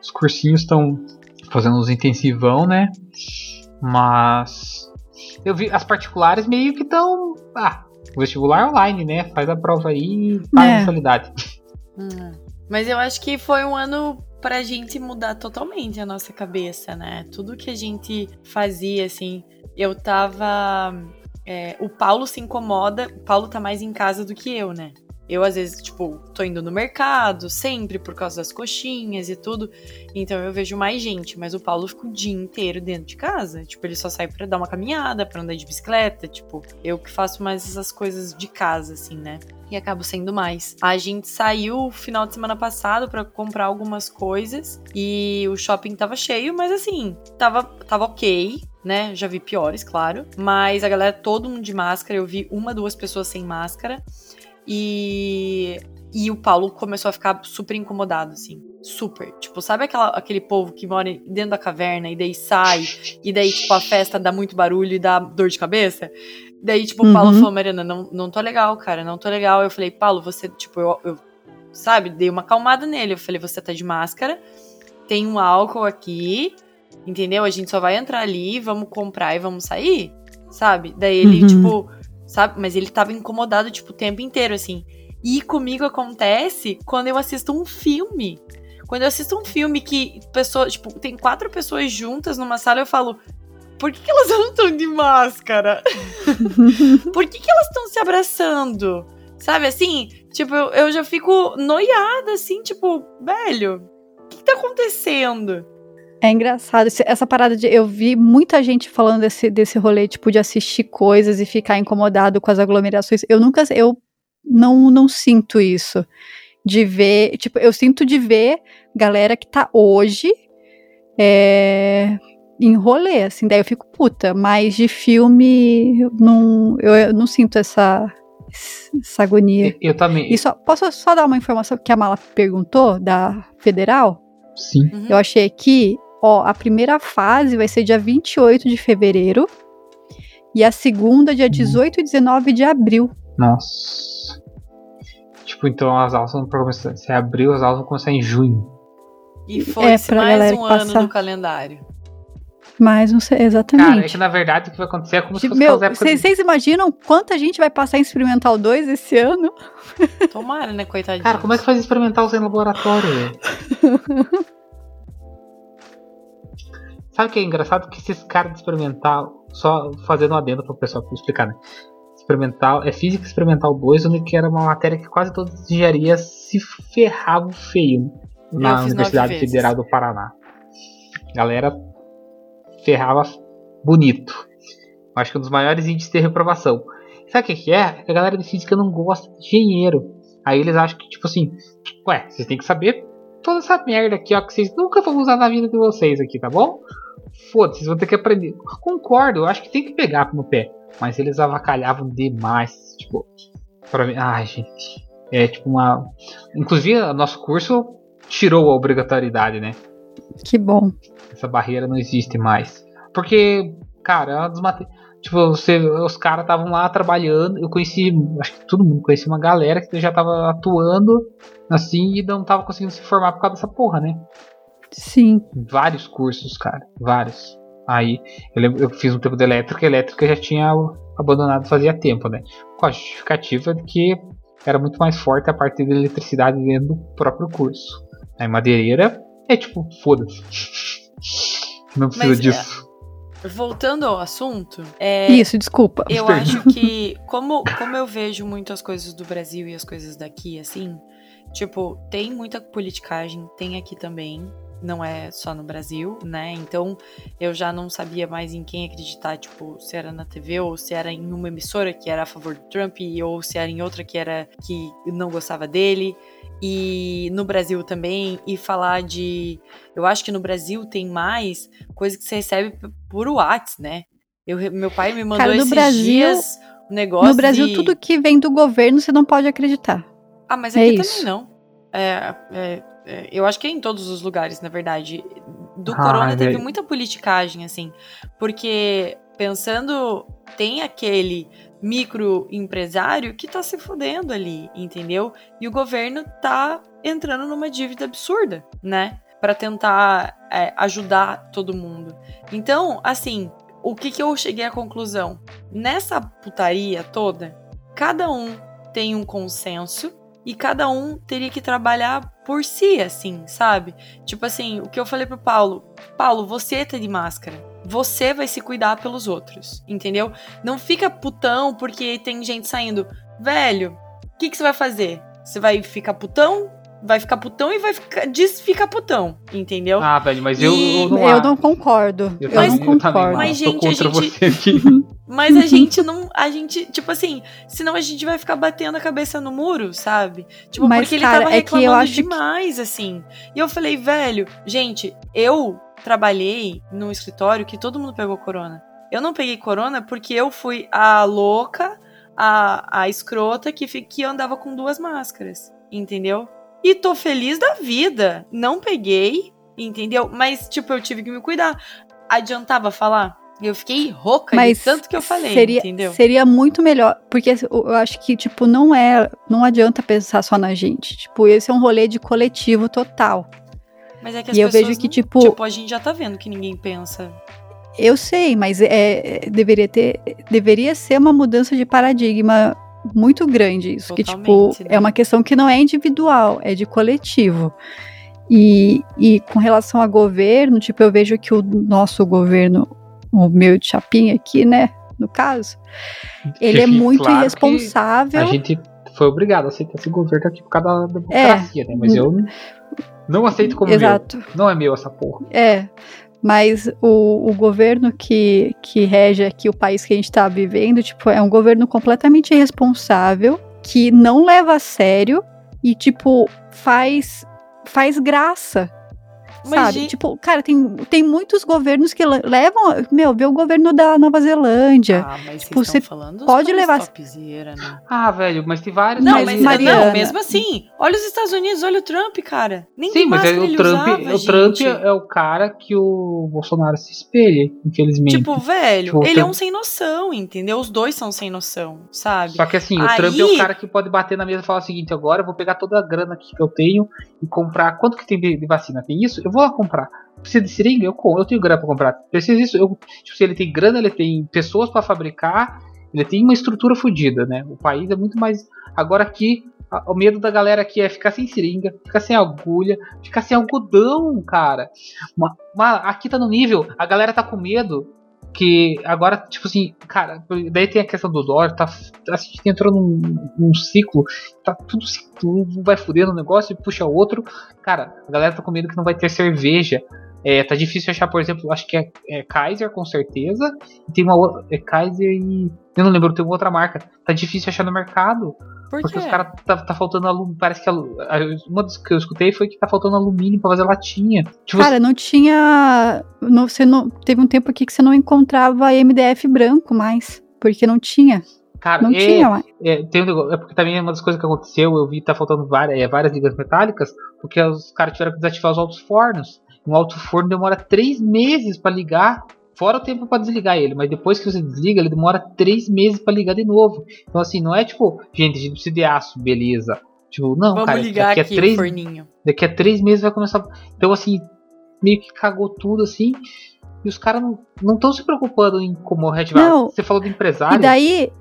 os cursinhos estão fazendo os intensivão, né? Mas eu vi as particulares meio que estão. Ah, vestibular online, né? Faz a prova aí e paga é. a mensalidade. Hum. Mas eu acho que foi um ano pra gente mudar totalmente a nossa cabeça, né? Tudo que a gente fazia, assim. Eu tava. É, o Paulo se incomoda. O Paulo tá mais em casa do que eu, né? Eu, às vezes, tipo, tô indo no mercado, sempre por causa das coxinhas e tudo. Então eu vejo mais gente. Mas o Paulo fica o dia inteiro dentro de casa. Tipo, ele só sai pra dar uma caminhada, pra andar de bicicleta. Tipo, eu que faço mais essas coisas de casa, assim, né? E acabo sendo mais. A gente saiu final de semana passado para comprar algumas coisas. E o shopping tava cheio, mas assim, tava, tava ok né? Já vi piores, claro. Mas a galera, todo mundo de máscara. Eu vi uma, duas pessoas sem máscara. E, e o Paulo começou a ficar super incomodado, assim. Super. Tipo, sabe aquela, aquele povo que mora dentro da caverna e daí sai, e daí, tipo, a festa dá muito barulho e dá dor de cabeça? Daí, tipo, o Paulo uhum. falou, Mariana, não, não tô legal, cara, não tô legal. Eu falei, Paulo, você, tipo, eu, eu, sabe, dei uma acalmada nele. Eu falei, você tá de máscara, tem um álcool aqui, entendeu? A gente só vai entrar ali, vamos comprar e vamos sair, sabe? Daí ele, uhum. tipo sabe? Mas ele tava incomodado, tipo, o tempo inteiro, assim. E comigo acontece quando eu assisto um filme. Quando eu assisto um filme que pessoas, tipo, tem quatro pessoas juntas numa sala, eu falo, por que, que elas não estão de máscara? por que, que elas estão se abraçando? Sabe assim? Tipo, eu, eu já fico noiada, assim, tipo, velho, o que, que tá acontecendo? É engraçado. Essa parada de. Eu vi muita gente falando desse, desse rolê, tipo, de assistir coisas e ficar incomodado com as aglomerações. Eu nunca. Eu não, não sinto isso. De ver. Tipo, eu sinto de ver galera que tá hoje. É, em rolê, assim. Daí eu fico puta. Mas de filme. Eu não, eu, eu não sinto essa. Essa agonia. Eu, eu também. E só, posso só dar uma informação que a Mala perguntou, da Federal? Sim. Uhum. Eu achei aqui Ó, a primeira fase vai ser dia 28 de fevereiro e a segunda dia 18 e 19 de abril. Nossa. Tipo, então as aulas vão começar. Se abril, as aulas vão começar em junho. E foi-se pra mais galera um passar. ano do calendário. Mas não sei Cara, é exatamente. que na verdade o que vai acontecer é como se Tipo, fosse meu, vocês imaginam quanta gente vai passar em Experimental 2 esse ano? Tomara, né, coitadinho. Cara, como é que faz experimental sem laboratório? Sabe o que é engraçado? Que esses caras de experimental, só fazendo um adendo pro pessoal pra explicar, né? Experimental, é Física Experimental 2, onde que era uma matéria que quase todas as engenharias se ferravam feio Eu na Universidade. Federal do Paraná. Galera ferrava bonito. Acho que é um dos maiores índices de reprovação. Sabe o que, que é? É a galera de física não gosta de engenheiro. Aí eles acham que, tipo assim, ué, vocês têm que saber toda essa merda aqui, ó, que vocês nunca vão usar na vida de vocês aqui, tá bom? Foda-se, vocês vão ter que aprender. Concordo, eu acho que tem que pegar no pé. Mas eles avacalhavam demais. Tipo, pra mim. Ai, gente. É tipo uma. Inclusive, o nosso curso tirou a obrigatoriedade, né? Que bom. Essa barreira não existe mais. Porque, cara, é das mate- Tipo, você, os caras estavam lá trabalhando. Eu conheci, acho que todo mundo conhecia uma galera que já tava atuando assim e não tava conseguindo se formar por causa dessa porra, né? Sim. Vários cursos, cara. Vários. Aí, eu, lembro, eu fiz um tempo de elétrica, e elétrica eu já tinha abandonado fazia tempo, né? Com a justificativa de que era muito mais forte a parte de eletricidade dentro do próprio curso. Aí, madeireira é tipo, foda-se. Não precisa Mas, é, disso. Voltando ao assunto, é, Isso, desculpa. eu acho que, como, como eu vejo muito as coisas do Brasil e as coisas daqui, assim, tipo, tem muita politicagem, tem aqui também, não é só no Brasil, né? Então eu já não sabia mais em quem acreditar, tipo, se era na TV ou se era em uma emissora que era a favor do Trump ou se era em outra que era que não gostava dele. E no Brasil também, e falar de. Eu acho que no Brasil tem mais coisa que você recebe por Whats, né? Eu, meu pai me mandou Cara, esses Brasil- dias um negócio. No Brasil, de- tudo que vem do governo você não pode acreditar. Ah, mas é aqui isso. também não. É, é, é, eu acho que é em todos os lugares, na verdade. Do Ah, corona teve velho. muita politicagem, assim. Porque, pensando, tem aquele microempresário que tá se fudendo ali, entendeu? E o governo tá entrando numa dívida absurda, né? Pra tentar é, ajudar todo mundo. Então, assim, o que, que eu cheguei à conclusão? Nessa putaria toda, cada um tem um consenso e cada um teria que trabalhar por si, assim, sabe? Tipo assim, o que eu falei pro Paulo: Paulo, você tá de máscara. Você vai se cuidar pelos outros, entendeu? Não fica putão porque tem gente saindo. Velho, o que, que você vai fazer? Você vai ficar putão? Vai ficar putão e vai ficar, desficar putão, entendeu? Ah, velho, mas eu, E- eu não Eu não concordo. Eu, não também concordo. Mas, tô gente, a gente- você aqui. Mas a gente não. A gente, tipo assim, senão a gente vai ficar batendo a cabeça no muro, sabe? Tipo, Mas, porque ele cara, tava é que eu reclamando que- demais, assim. E eu falei, velho, gente, eu trabalhei num escritório que todo mundo pegou corona. Eu não peguei corona porque eu fui a louca, a, a escrota que, que andava com duas máscaras, entendeu? E tô feliz da vida. Não peguei, entendeu? Mas, tipo, eu tive que me cuidar. Adiantava falar? Eu fiquei rouca Mas de tanto que eu falei, seria, entendeu? Seria muito melhor, porque eu acho que, tipo, não é. Não adianta pensar só na gente. Tipo, esse é um rolê de coletivo total. Mas é que as E eu vejo que, não- tipo- Tipo, a gente já tá vendo que ninguém pensa. Eu sei, mas é, é- deveria ter. Deveria ser uma mudança de paradigma muito grande isso. Que, tipo, Totalmente, né? é uma questão que não é individual, é de coletivo. E, e com relação a governo, tipo, eu vejo que o nosso governo, o meu de chapinha aqui, né? No caso, ele é muito claro irresponsável. A gente foi obrigado a aceitar esse governo aqui por causa da democracia, né? Mas eu não aceito como É. Exato. meu. Não é meu essa porra. É, mas o, o governo que, que rege aqui o país que a gente está vivendo, tipo, é um governo completamente irresponsável, que não leva a sério e, tipo, faz, faz graça. Mas, sabe? Tipo, cara, tem, tem muitos governos que le- levam. Meu, vê o governo da Nova Zelândia. Ah, mas Tipo, vocês você pode levar- topzera, né? Ah, velho, mas tem vários. Não, Mas, mas, Mariana- não, mesmo assim, olha os Estados Unidos, olha o Trump, cara. Nem Sim, mas é, o ele Trump, usava, o Trump gente. é o cara que o Bolsonaro se espelha, infelizmente. Tipo, velho, Tipo, ele é um sem noção, entendeu? Os dois são sem noção, sabe? Só que assim, o Aí- Trump é o cara que pode bater na mesa e falar o seguinte: agora eu vou pegar toda a grana aqui que eu tenho e comprar. Quanto que tem de, de vacina? Tem isso? Eu vou lá comprar. Precisa de seringa? Eu, eu tenho grana pra comprar. Precisa disso? Eu, tipo, se ele tem grana, ele tem pessoas pra fabricar, ele tem uma estrutura fodida, né? O país é muito mais. Agora aqui, a- o medo da galera aqui é ficar sem seringa, ficar sem agulha, ficar sem algodão, cara. Uma- uma- aqui tá no nível, a galera tá com medo que agora, tipo assim, cara, daí tem a questão do dólar, tá, a gente entrou num, num ciclo, tá tudo, tudo vai fudendo o negócio e puxa outro. Cara, a galera tá com medo que não vai ter cerveja. É, tá difícil achar, por exemplo, acho que é, é Kaiser com certeza, e tem uma outra, é Kaiser e eu não lembro, tem uma outra marca. Tá difícil achar no mercado, Por porque os caras tá, tá faltando alumínio, parece que a- uma das que eu escutei foi que tá faltando alumínio pra fazer latinha. Tipo, Cara, não tinha. Não, você não, teve um tempo aqui que você não encontrava MDF branco mais. Porque não tinha. cara, Não é, tinha mais. É, tem um negócio, é porque também uma das coisas que aconteceu, eu vi que tá faltando várias, é, várias ligas metálicas, porque os caras tiveram que desativar os altos fornos. Um alto forno demora três meses pra ligar, fora o tempo pra desligar ele, mas depois que você desliga, ele demora três meses pra ligar de novo. Então assim, não é tipo, gente, a gente precisa de aço, beleza. Tipo, não, Vamos cara, ligar daqui, aqui a três, o forninho. daqui a três meses vai começar. Então assim, meio que cagou tudo assim. E os caras não estão se preocupando em como reativar. Não. Você falou do empresário. E daí,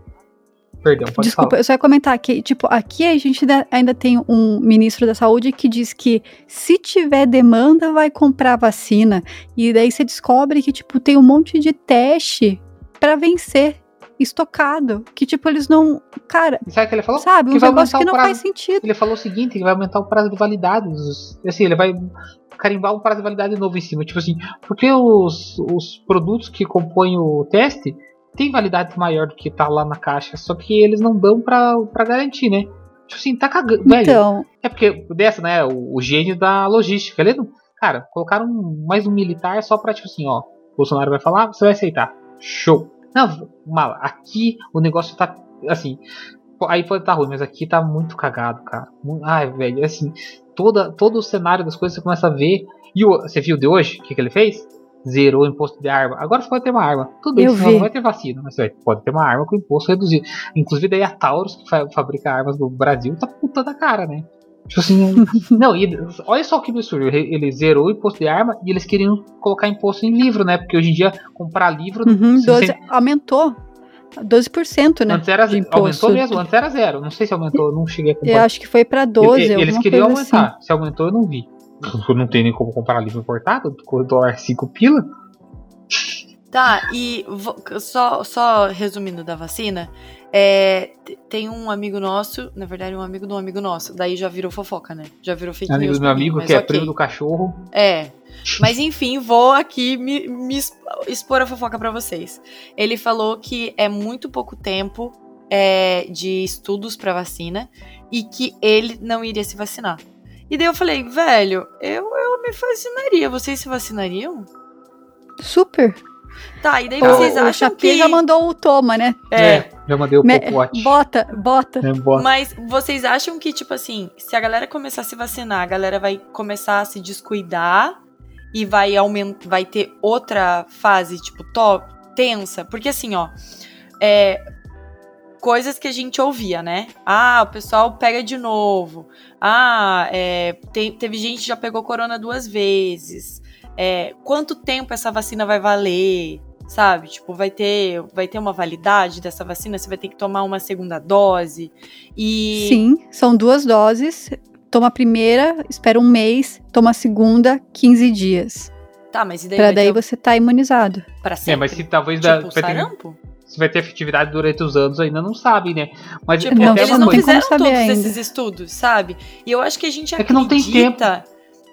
Perdão, pode Desculpa, falar. eu só ia comentar que, tipo, aqui a gente ainda- tem um ministro da saúde que diz que se tiver demanda, vai comprar vacina. E daí você descobre que, tipo, tem um monte de teste pra vencer estocado. Que, tipo, eles não. Cara, sabe o que ele falou? sabe? que Um vai negócio que não prazo. faz sentido. Ele falou o seguinte, que vai aumentar o prazo de validade. dos- Assim, ele vai carimbar um prazo de validade novo em cima. Tipo assim, porque os, os produtos que compõem o teste têm validade maior do que tá lá na caixa, só que eles não dão pra, pra garantir, né? Tipo assim, tá cagando. Velho, Então, é porque dessa, né? O, o gênio da logística. Ele não, cara, colocaram mais um militar só pra, tipo assim, ó. Bolsonaro vai falar, você vai aceitar. Show. Não, mala, aqui o negócio tá assim. Aí pode estar ruim, mas aqui tá muito cagado, cara. Ai, velho, assim, toda, todo o cenário das coisas você começa a ver. E o, você viu de hoje? O que, que ele fez? Zerou o imposto de arma. Agora você pode ter uma arma. Tudo bem, Eu você vi. não vai ter vacina, mas você pode ter uma arma com imposto reduzido. Inclusive, daí a Taurus, que fa- fabrica armas no Brasil, tá puta da cara, né? Tipo assim, não, e olha só que absurdo. Ele ele zerou o imposto de arma e eles queriam colocar imposto em livro, né? Porque hoje em dia comprar livro. uhum, se 12, você- aumentou 12%, né? antes era de ze- imposto. aumentou mesmo, antes era zero. Não sei se aumentou, eu não cheguei a Eu acompanhar. acho que foi pra 12, Ele- eles queriam assim. aumentar. Se aumentou, eu não vi. Não tenho nem como comprar livro importado, com dólar 5 pila. Tá, e só, só resumindo da vacina, é, tem um amigo nosso, na verdade, um amigo de um amigo nosso, daí já virou fofoca, né? Já virou fake Amigo news. do meu mim, amigo, mas que é ok. primo do cachorro. É. Mas enfim, vou aqui me, me exp- expor a fofoca pra vocês. Ele falou que é muito pouco tempo é, de estudos pra vacina e que ele não iria se vacinar. E daí eu falei, velho, eu, eu me vacinaria. Vocês se vacinariam? Super. Tá, e daí vocês o acham Chapé que. já mandou o toma, né? É, já mandei o Me- popote. Bota, bota. né, bota. Mas vocês acham que, tipo assim, se a galera começar a se vacinar, a galera vai começar a se descuidar e vai aumentar, vai ter outra fase, tipo, top, tensa? Porque assim, ó, é, coisas que a gente ouvia, né? Ah, o pessoal pega de novo. Ah, é, tem- teve gente que já pegou corona duas vezes. É, quanto tempo essa vacina vai valer? Sabe? Tipo, vai ter, vai ter uma validade dessa vacina? Você vai ter que tomar uma segunda dose? E Sim, são duas doses. Toma a primeira, espera um mês, toma a segunda, 15 dias. Tá, mas e daí Pra daí ter você tá imunizado. pra É, sempre? mas se talvez dá- tipo, ter, sarampo? Se vai ter efetividade durante os anos, ainda não sabe, né? Mas Tipo, Não, até eles uma não coisa- fizeram todos ainda. esses estudos, sabe? E eu acho que a gente É que não tem acredita...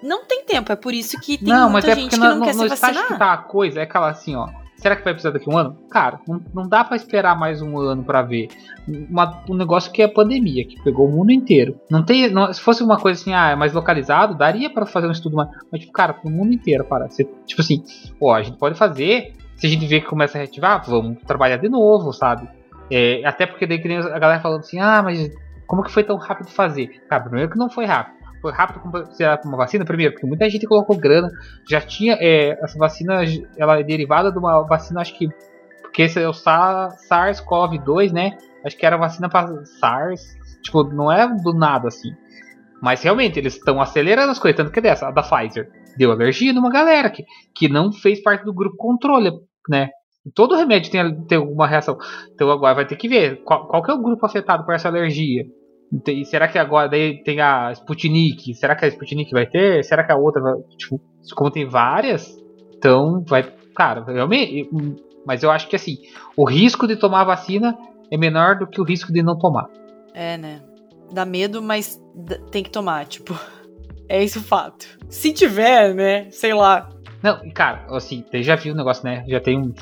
Não tem tempo, é por isso que tem não, mas muita é gente porque que no, não quer no, se vacinar. que tá a coisa, é aquela assim, ó. Será que vai precisar daqui um ano? Cara, não, não dá para esperar mais um ano para ver. Uma, um negócio que é a pandemia, que pegou o mundo inteiro. Não tem, não, se fosse uma coisa assim, ah, é mais localizado, daria para fazer um estudo mais. Mas, tipo, cara, pro mundo inteiro, para. Você, tipo assim, ó, a gente pode fazer. Se a gente vê que começa a reativar, vamos trabalhar de novo, sabe? É, até porque daí a galera falando assim, ah, mas como que foi tão rápido fazer? Cara, primeiro que não foi rápido foi rápido considerado uma vacina, primeiro, porque muita gente colocou grana, já tinha é, essa vacina, ela é derivada de uma vacina, acho que, porque esse é o SARS-CoV-2, né? Acho que era vacina para SARS, tipo, não é do nada assim. Mas realmente, eles estão acelerando as coisas, tanto que dessa, a da Pfizer, deu alergia numa galera que, que não fez parte do grupo controle, né? Todo remédio tem, tem alguma reação. Então agora vai ter que ver qual, qual que é o grupo afetado por essa alergia. E será que agora daí tem a Sputnik? Será que a Sputnik vai ter? Será que a outra vai. Tipo, como tem várias, então vai. Cara, realmente. Mas eu acho que assim, o risco de tomar a vacina é menor do que o risco de não tomar. É, né? Dá medo, mas tem que tomar, tipo. É esse o fato. Se tiver, né? Sei lá. Não, e cara, assim, você já viu o negócio, né? Já tem um.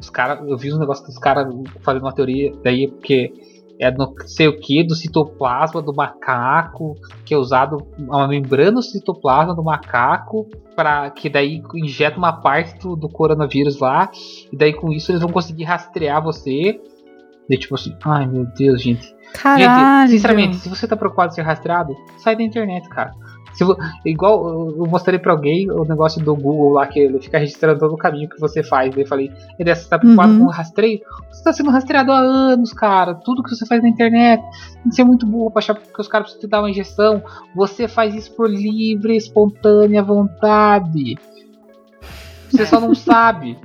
Os caras. Eu vi os negócios dos caras fazendo uma teoria daí, porque é não sei o que, do citoplasma do macaco, que é usado uma membrana do citoplasma do macaco, para que daí injeta uma parte do, do, coronavírus lá, e daí com isso eles vão conseguir rastrear você. E tipo assim, ai meu Deus, gente. Caralho. Gente, sinceramente, se você tá preocupado em ser rastreado, sai da internet, cara. Se, igual eu mostrei pra alguém o negócio do Google lá, que ele fica registrando todo o caminho que você faz. eu falei, ele você tá preocupado uhum. com rastreio? Você tá sendo rastreado há anos, cara. Tudo que você faz na internet. Você é muito burro pra achar que os caras precisam te dar uma injeção. Você faz isso por livre, espontânea vontade. Você só não sabe.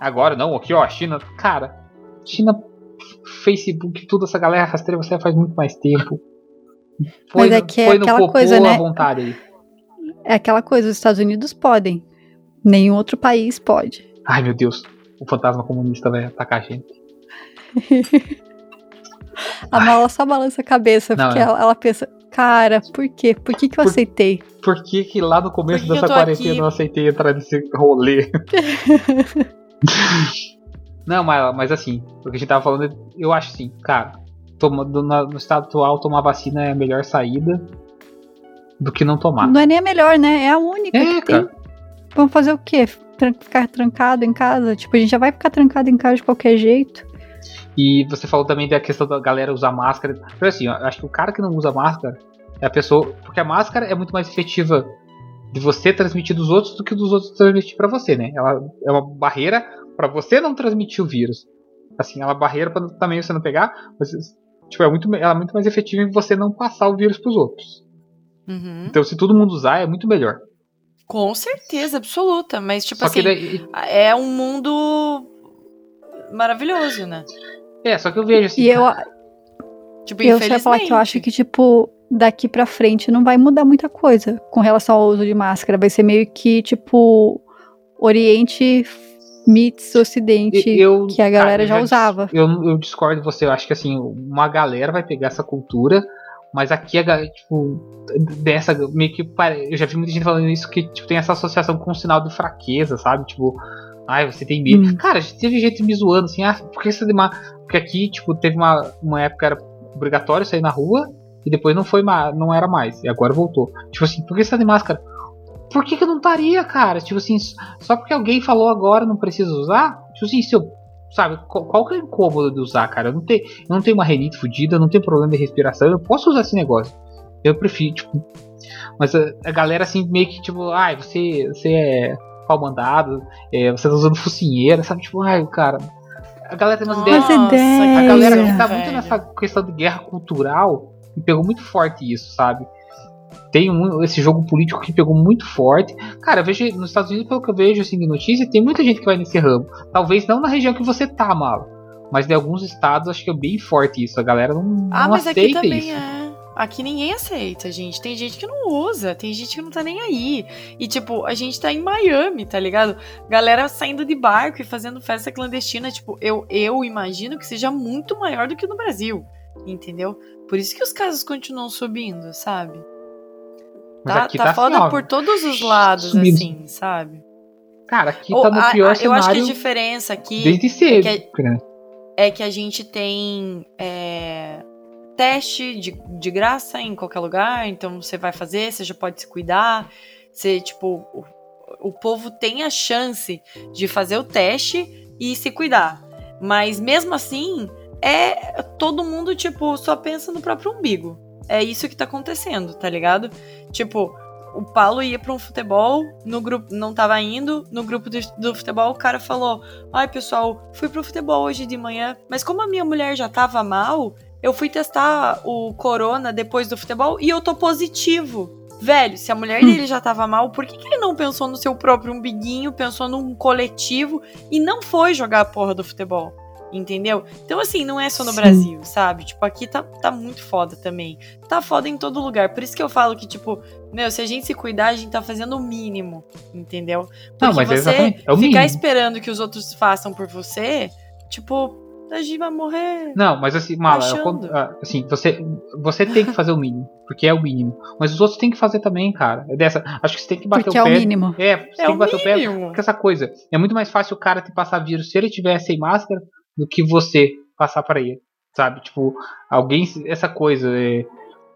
Agora não, aqui ó, a China. Cara, China, Facebook, tudo essa galera rastreia você faz muito mais tempo. Foi, Mas é que é aquela coisa, né? Vontade É aquela coisa, os Estados Unidos podem. Nenhum outro país pode. Ai, meu Deus. O fantasma comunista vai atacar a gente. a Mala só balança a cabeça, não, porque é. ela, ela, pensa, cara, por quê? Por que, que eu por, aceitei? Por que, que lá no começo dessa quarentena aqui? eu não aceitei entrar nesse rolê? não, mas, mas assim, o que a gente tava falando, eu acho assim, cara, toma, do, no estado atual, tomar vacina é a melhor saída do que não tomar. Não é nem a melhor, né? É a única é, que cara. tem. Vamos fazer o quê? Tran ficar trancado em casa? Tipo, a gente já vai ficar trancado em casa de qualquer jeito. E você falou também da questão da galera usar máscara. Porque assim, eu acho que o cara que não usa máscara é a pessoa. Porque a máscara é muito mais efetiva de você transmitir dos outros do que dos outros transmitir para você, né? Ela é uma barreira para você não transmitir o vírus. Assim, ela é uma barreira para também você não pegar, mas Tipo, é muito, ela é muito mais efetiva em você não passar o vírus pros outros. Uhum. Então, se todo mundo usar, é muito melhor. Com certeza, absoluta. Mas, tipo só assim, daí... é um mundo maravilhoso, né? É, só que eu vejo assim. E eu, tipo, eu ia falar que eu acho que, tipo, daqui pra frente não vai mudar muita coisa com relação ao uso de máscara. Vai ser meio que, tipo, Oriente mitos Ocidente eu, que a galera cara, já, já, usava. Eu, eu discordo de você, eu acho que assim, uma galera vai pegar essa cultura, mas aqui a tipo, dessa meio que eu já vi muita gente falando isso que tipo, tem essa associação com um sinal de fraqueza, sabe? Tipo, ai, você tem medo. Hum. Cara, teve gente me zoando assim, ah, por que você tem uma. Porque aqui, tipo, teve uma, uma época era obrigatório sair na rua e depois não foi mais, não era mais, e agora voltou. Tipo assim, por que você tá de máscara? Por que, que eu não estaria, cara? Tipo assim, só porque alguém falou agora não precisa usar? Tipo assim, se eu. Sabe, qual, qual que é o incômodo de usar, cara? Eu não tenho, eu não tenho uma renite fodida, não tenho problema de respiração, eu posso usar esse negócio. Eu prefiro, tipo. Mas a, a galera assim, meio que tipo, ai, ah, você, você é pau mandado, é, você tá usando focinheira, sabe? Tipo, ai, cara. A galera tem umas ideias. A galera que tá muito nessa questão de guerra cultural e pegou muito forte isso, sabe? Tem um, esse jogo político que pegou muito forte. Cara, vejo nos Estados Unidos, pelo que eu vejo assim, de notícia, tem muita gente que vai nesse ramo. Talvez não na região que você tá, mal. Mas em alguns estados acho que é bem forte isso. A galera não, ah, não mas aceita aqui também isso. É. Aqui ninguém aceita, gente. Tem gente que não usa, tem gente que não tá nem aí. E, tipo, a gente tá em Miami, tá ligado? Galera saindo de barco e fazendo festa clandestina. Tipo, eu, eu imagino que seja muito maior do que no Brasil. Entendeu? Por isso que os casos continuam subindo, sabe? Tá, tá, tá, foda assim, por todos os lados, subindo. assim, sabe? Cara, aqui Ou, tá no a- pior a- eu cenário acho que a diferença aqui desde cedo. é que- né? é que a gente tem é, teste de, de graça em qualquer lugar, então você vai fazer, você já pode se cuidar. Você, tipo, o, o povo tem a chance de fazer o teste e se cuidar. Mas mesmo assim, é todo mundo, tipo, só pensa no próprio umbigo. É isso que tá acontecendo, tá ligado? Tipo, o Paulo ia pra um futebol, no grupo não tava indo, no grupo do, do futebol o cara falou: "Ai, pessoal, fui pro futebol hoje de manhã, mas como a minha mulher já tava mal, eu fui testar o corona depois do futebol e eu tô positivo". Velho, se a mulher dele já tava mal, por que, que ele não pensou no seu próprio umbiguinho, pensou num coletivo e não foi jogar a porra do futebol? Entendeu? Então, assim, não é só no Sim. Brasil, sabe? Tipo, aqui tá, tá muito foda também. Tá foda em todo lugar. Por isso que eu falo que, tipo, meu, se a gente se cuidar, a gente tá fazendo o mínimo, entendeu? Porque Não, mas é você exatamente, é o ficar mínimo. esperando que os outros façam por você, tipo, a gente vai morrer. Não, mas assim, Mala, quando- ah, assim, você, você tem que fazer o mínimo, porque é o mínimo. Mas os outros têm que fazer também, cara. É dessa, acho que você tem que bater Porque o é o pé. mínimo. É, você É tem que bater o pé. Porque essa coisa, é muito mais fácil o cara te passar vírus se ele tiver sem máscara do que você passar pra ele, sabe? Tipo, alguém, essa coisa, é,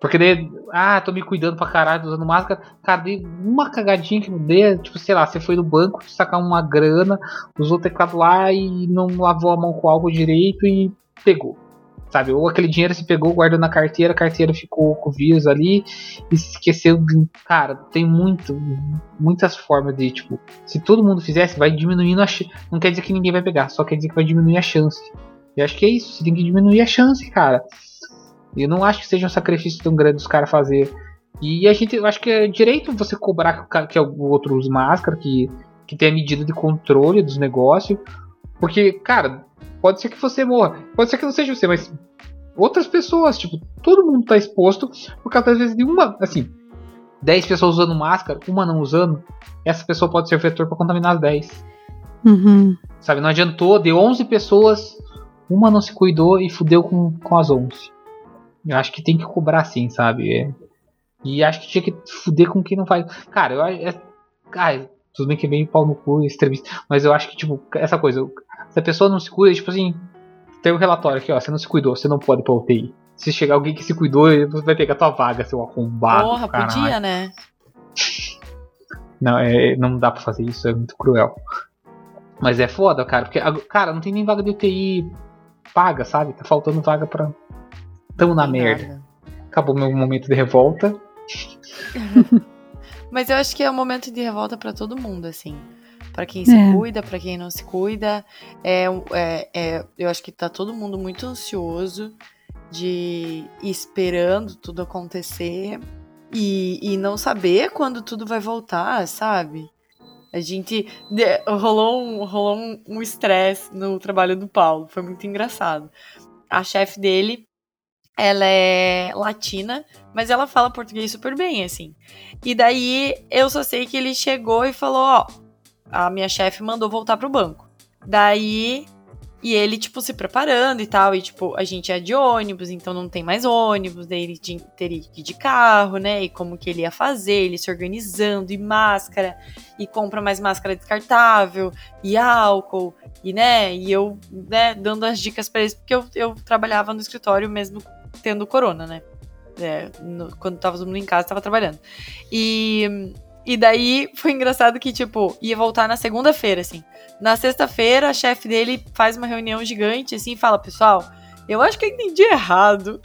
porque daí, ah, tô me cuidando pra caralho, usando máscara, cara, dei uma cagadinha que não dê, tipo, sei lá, você foi no banco sacar uma grana, usou o teclado lá e não lavou a mão com álcool direito e pegou. Sabe, ou aquele dinheiro se pegou, guardou na carteira, a carteira ficou com o vírus ali e esqueceu. Cara, tem muito, muitas formas de, tipo, se todo mundo fizesse, vai diminuindo a. Não quer dizer que ninguém vai pegar, só quer dizer que vai diminuir a chance. E acho que é isso, você tem que diminuir a chance, cara. Eu não acho que seja um sacrifício tão grande os caras fazer. E a gente, eu acho que é direito você cobrar que o outro use máscara, que, que tenha medida de controle dos negócios. Porque, cara, pode ser que você morra. Pode ser que não seja você, mas outras pessoas, tipo, todo mundo tá exposto por causa às vezes de uma, assim, 10 pessoas usando máscara, uma não usando, essa pessoa pode ser vetor para contaminar as 10. Uhum. Sabe, não adiantou, de 11 pessoas, uma não se cuidou e fudeu com, com as 11. Eu acho que tem que cobrar assim, sabe? É. E acho que tinha que fuder com quem não faz. Cara, eu acho. É, cara, tudo bem que é meio pau no cu, extremista. Mas eu acho que, tipo, essa coisa. Se a pessoa não se cuida, tipo assim. Tem um relatório aqui, ó. Você não se cuidou, você não pode ir pra UTI. Se chegar alguém que se cuidou, você vai pegar tua vaga, seu arrombado. Porra, caralho. podia, né? Não, é, não dá pra fazer isso, é muito cruel. Mas é foda, cara, porque, cara, não tem nem vaga de UTI paga, sabe? Tá faltando vaga pra. Tamo na merda. nada. Acabou meu momento de revolta. Mas eu acho que é um momento de revolta pra todo mundo, assim. Pra quem se É. cuida, pra quem não se cuida. É, é, é, eu acho que tá todo mundo muito ansioso de esperando tudo acontecer e, e não saber quando tudo vai voltar, sabe? A gente. rolou um rolou um- um estresse no trabalho do Paulo. Foi muito engraçado. A chefe dele, ela é latina, mas ela fala português super bem, assim. E daí eu só sei que ele chegou e falou: Ó, a minha chefe mandou voltar pro banco. Daí. E ele, tipo, se preparando e tal. E, tipo, a gente é de ônibus, então não tem mais ônibus. Daí ele teria que ir de carro, né? E como que ele ia fazer, ele se organizando, e máscara, e compra mais máscara descartável, e álcool, e, né? E eu, né, dando as dicas pra eles, porque eu, eu trabalhava no escritório mesmo tendo corona, né? É, no- quando tava todo mundo em casa, tava trabalhando. E, e daí foi engraçado que, tipo, ia voltar na segunda-feira, assim. Na sexta-feira, a chefe dele faz uma reunião gigante, assim, e fala, pessoal, eu acho que eu entendi errado.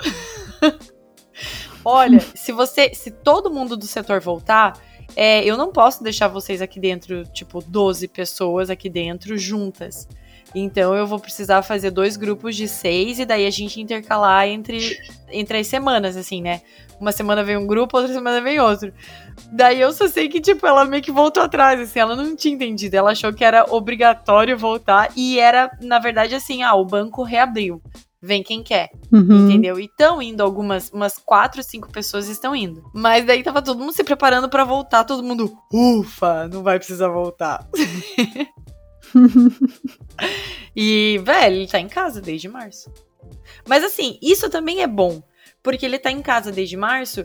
Olha, se você. Se todo mundo do setor voltar, é, eu não posso deixar vocês aqui dentro, tipo, 12 pessoas aqui dentro juntas. Então eu vou precisar fazer dois grupos de seis e daí a gente intercalar entre, entre as semanas, assim, né? Uma semana vem um grupo, outra semana vem outro. Daí eu só sei que, tipo, ela meio que voltou atrás, assim, ela não tinha entendido. Ela achou que era obrigatório voltar e era, na verdade, assim, ah, o banco reabriu. Vem quem quer, Uhum. entendeu? E estão indo algumas, umas quatro, cinco pessoas estão indo. Mas daí tava todo mundo se preparando pra voltar, todo mundo, ufa, não vai precisar voltar. E, velho, ele tá em casa desde março. Mas assim, isso também é bom. Porque ele tá em casa desde março.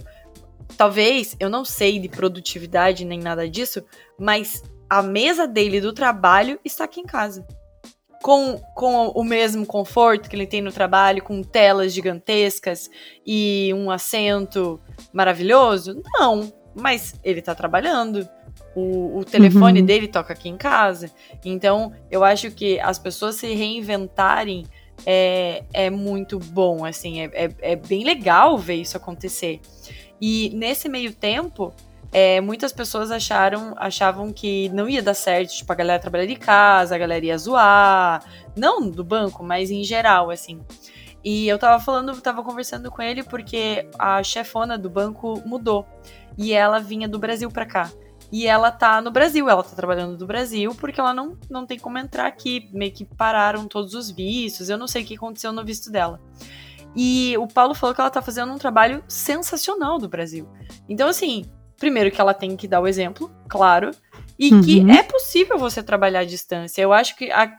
Talvez, eu não sei de produtividade nem nada disso, mas a mesa dele do trabalho está aqui em casa. Com, com o mesmo conforto que ele tem no trabalho, com telas gigantescas e um assento maravilhoso? Não, mas ele tá trabalhando. O, o telefone uhum. dele toca aqui em casa. Então, eu acho que as pessoas se reinventarem é, é muito bom, assim, é, é, é bem legal ver isso acontecer. E nesse meio tempo, é, muitas pessoas acharam, achavam que não ia dar certo, tipo, a galera trabalhar de casa, a galera ia zoar, não do banco, mas em geral, assim. E eu tava falando, tava conversando com ele porque a chefona do banco mudou e ela vinha do Brasil para cá. E ela tá no Brasil, ela tá trabalhando no Brasil porque ela não, não tem como entrar aqui. Meio que pararam todos os vistos, eu não sei o que aconteceu no visto dela. E o Paulo falou que ela tá fazendo um trabalho sensacional do Brasil. Então, assim, primeiro que ela tem que dar o exemplo, claro, e uhum. que é possível você trabalhar à distância. Eu acho que. A,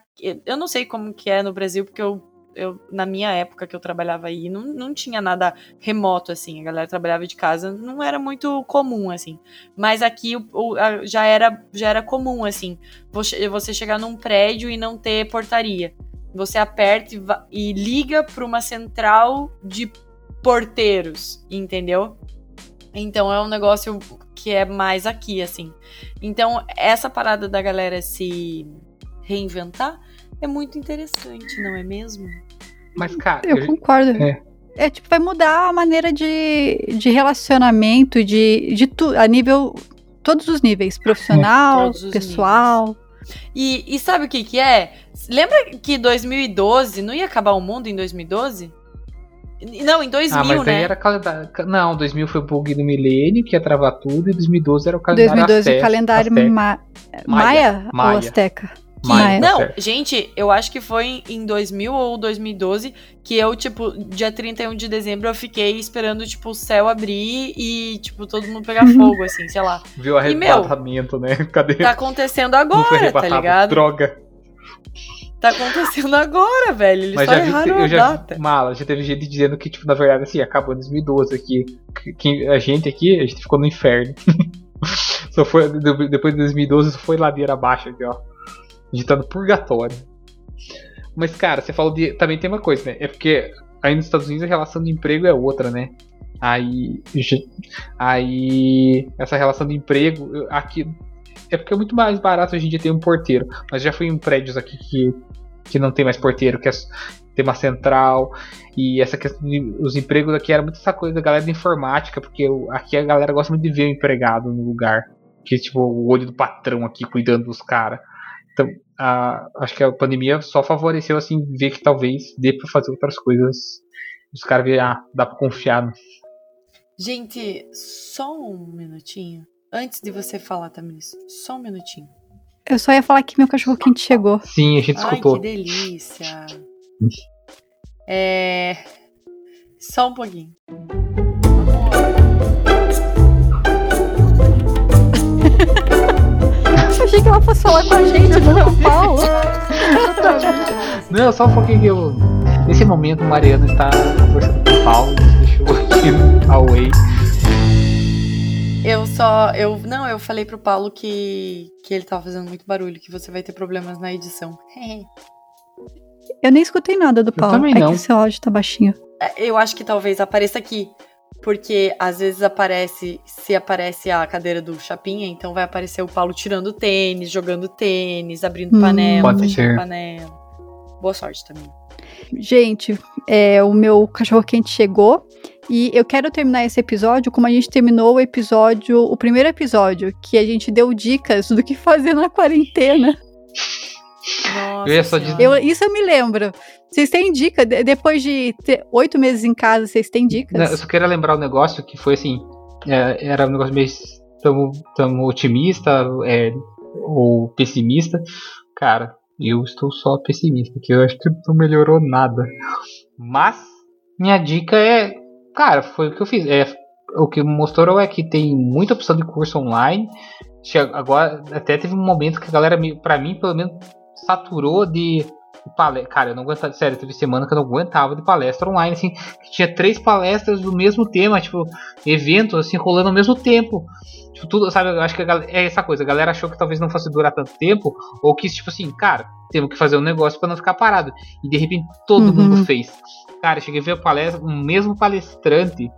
eu não sei como que é no Brasil, porque eu eu, na minha época que eu trabalhava aí, não, não tinha nada remoto, assim. A galera trabalhava de casa, não era muito comum, assim. Mas aqui o, o, a, já, era, já era comum, assim. Você, você chegar num prédio e não ter portaria. Você aperta e, e liga para uma central de porteiros, entendeu? Então é um negócio que é mais aqui, assim. Então, essa parada da galera se reinventar é muito interessante, não é mesmo? Mas, cara. Eu, eu concordo. É. é. tipo, vai mudar a maneira de, de relacionamento, de, de tu, a nível. Todos os níveis, profissional, os pessoal. Níveis. E, e sabe o que que é? Lembra que 2012, não ia acabar o mundo em 2012? Não, em 2000, ah, mas né? era calendário. Não, 2000 foi o bug do milênio, que ia travar tudo, e 2012 era o calendário 2012 o calendário Ma Maia, Maia, Maia ou Azteca? Que, não, gente, eu acho que foi em 2000 ou 2012 que eu, tipo, dia 31 de dezembro eu fiquei esperando, tipo, o céu abrir e, tipo, todo mundo pegar fogo, assim, sei lá. Viu arrebatamento, né? Cadê? Tá acontecendo agora, tá ligado? Droga. Tá acontecendo agora, velho. Eles Mas só já erraram vi, eu já data. Mala, já teve gente dizendo que, tipo, na verdade, assim, acabou em 2012 aqui. Que a gente aqui, a gente ficou no inferno. só foi, depois de 2012, só foi ladeira abaixo aqui, ó. A gente tá no purgatório. Mas, cara, você falou de. Também tem uma coisa, né? É porque aí nos Estados Unidos a relação de emprego é outra, né? Aí. Aí. Essa relação de emprego. Aqui. É porque é muito mais barato em dia ter um porteiro. Mas já fui em prédios aqui que, que não tem mais porteiro, que é, tem uma central. E essa questão de, os empregos aqui era muito essa coisa da galera de informática, porque aqui a galera gosta muito de ver o empregado no lugar. Que tipo, o olho do patrão aqui cuidando dos caras. Então, a, acho que a pandemia só favoreceu assim ver que talvez dê para fazer outras coisas. Os caras verem, ah, dá para confiar. Gente, só um minutinho. Antes de você falar, Tamiris, só um minutinho. Eu só ia falar que meu cachorro quente chegou. Sim, a gente escutou. Ai, que delícia. é. Só um pouquinho. Achei que ela fosse falar com a gente, não com o Paulo. Não, só um pouquinho que eu. Nesse momento, Mariana está conversando com o Paulo, deixou aqui away. Eu só. Eu, não, eu falei pro Paulo que, que ele tava fazendo muito barulho, que você vai ter problemas na edição. eu nem escutei nada do Paulo. Eu também não. É que seu áudio tá baixinho. É, eu acho que talvez apareça aqui. Porque às vezes aparece, se aparece a cadeira do Chapinha, então vai aparecer o Paulo tirando tênis, jogando tênis, abrindo hum, panela, fechando panela. Boa sorte também. Gente, é, o meu cachorro quente chegou e eu quero terminar esse episódio como a gente terminou o episódio, o primeiro episódio, que a gente deu dicas do que fazer na quarentena. Nossa, eu só dizer... eu, isso eu me lembro. Vocês têm dica? De, depois de oito meses em casa, vocês têm dicas? Não, eu só queria lembrar um negócio que foi assim: é, era um negócio meio tão, tão otimista é, ou pessimista. Cara, eu estou só pessimista, que eu acho que não melhorou nada. Mas, minha dica é. Cara, foi o que eu fiz. É, o que mostrou é que tem muita opção de curso online. Agora, até teve um momento que a galera, para mim, pelo menos saturou de palestra. Cara, eu não aguentava, sério, teve semana que eu não aguentava de palestra online, assim, que tinha três palestras do mesmo tema, tipo, eventos assim, rolando ao mesmo tempo. Tipo, tudo, sabe, eu acho que galera, é essa coisa, a galera achou que talvez não fosse durar tanto tempo, ou que, tipo assim, cara, temos que fazer um negócio para não ficar parado. E de repente todo uhum. mundo fez. Cara, eu cheguei a ver a palestra, o mesmo palestrante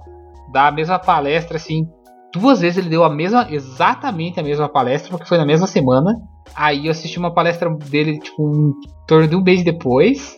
da mesma palestra, assim, duas vezes ele deu a mesma, exatamente a mesma palestra, porque foi na mesma semana. Aí eu assisti uma palestra dele, tipo, um torno de um mês depois,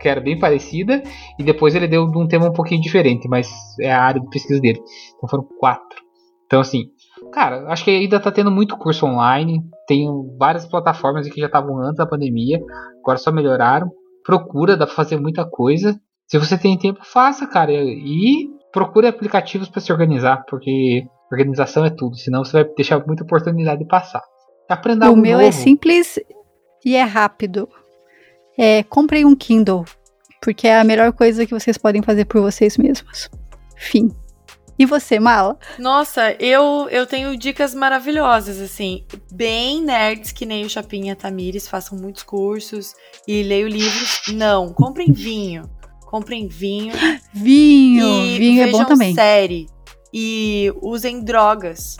que era bem parecida, e depois ele deu de um tema um pouquinho diferente, mas é a área de pesquisa dele. Então foram quatro. Então, assim, cara, acho que ainda tá tendo muito curso online. Tem várias plataformas que já estavam antes da pandemia, agora só melhoraram. Procura, dá pra fazer muita coisa. Se você tem tempo, faça, cara. E procure aplicativos para se organizar, porque organização é tudo, senão você vai deixar muita oportunidade de passar. Aprenda o meu é novo. é simples e é rápido. É, comprem um Kindle, porque é a melhor coisa que vocês podem fazer por vocês mesmos. Fim. E você, Mala? Nossa, eu, eu tenho dicas maravilhosas, assim. Bem nerds, que nem o Chapinha Tamires, façam muitos cursos e leiam livros. Não, comprem vinho. Comprem vinho. Vinho! vinho é bom também. série. E usem drogas.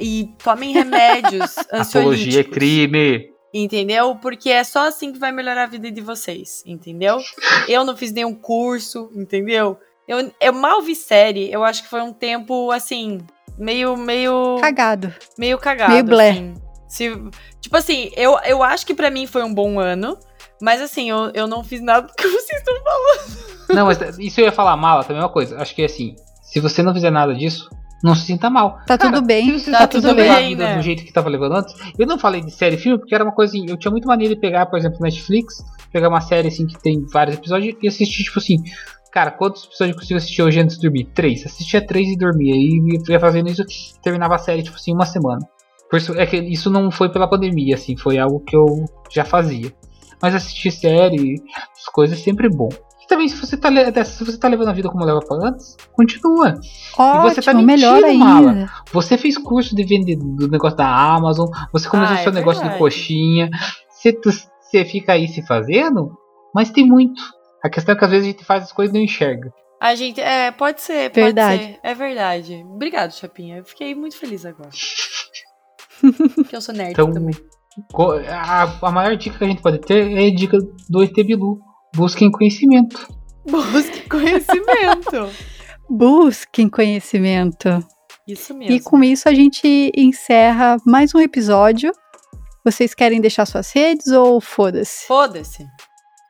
E tomem remédios Apologia é crime. Entendeu? Porque é só assim que vai melhorar a vida de vocês, entendeu? Eu não fiz nenhum curso, entendeu? Eu, eu mal vi série, eu acho que foi um tempo, assim, meio, meio... Cagado. Meio cagado, Meio blé. Assim. Se, tipo assim, eu, eu acho que para mim foi um bom ano, mas assim, eu, eu não fiz nada do que vocês estão falando. Não, mas isso eu ia falar mal, também é uma coisa. Acho que assim, se você não fizer nada disso, não se sinta mal. Tá Cara, tudo bem. Se você tá tudo bem, a vida né? do jeito que tava levando antes. Eu não falei de série e filme, porque era uma coisa assim, eu tinha muito maneira de pegar, por exemplo, Netflix, pegar uma série assim que tem vários episódios e assistir, tipo assim, Cara, quantos episódios eu consigo assistir hoje antes de dormir? Três. Assistia três e dormia. E ia fazendo isso, terminava a série, tipo assim, uma semana. Por isso, é que isso não foi pela pandemia, assim, foi algo que eu já fazia. Mas assistir série, as coisas é sempre bom. Também, se você tá, se você tá levando a vida como leva pra antes, continua. Ótimo, e você tá mentindo, melhor ainda. Mala. Você fez curso de vender do negócio da Amazon, você começou ah, seu é negócio de coxinha. Você, você fica aí se fazendo, mas tem muito. A questão é que às vezes a gente faz as coisas e não enxerga. A gente, é, pode ser, pode verdade. ser. É verdade. Obrigado, Chapinha. Eu fiquei muito feliz agora. Porque eu sou nerd então, também. A, a maior dica que a gente pode ter é a dica do ET Bilu. Busquem conhecimento. Busquem conhecimento. Busquem conhecimento. Isso mesmo. E com isso a gente encerra mais um episódio. Vocês querem deixar suas redes ou foda-se? Foda-se.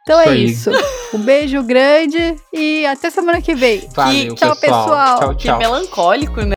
Então é isso. Um beijo grande e até semana que vem. Valeu, tchau, pessoal. pessoal. Tchau, tchau. Que melancólico, né?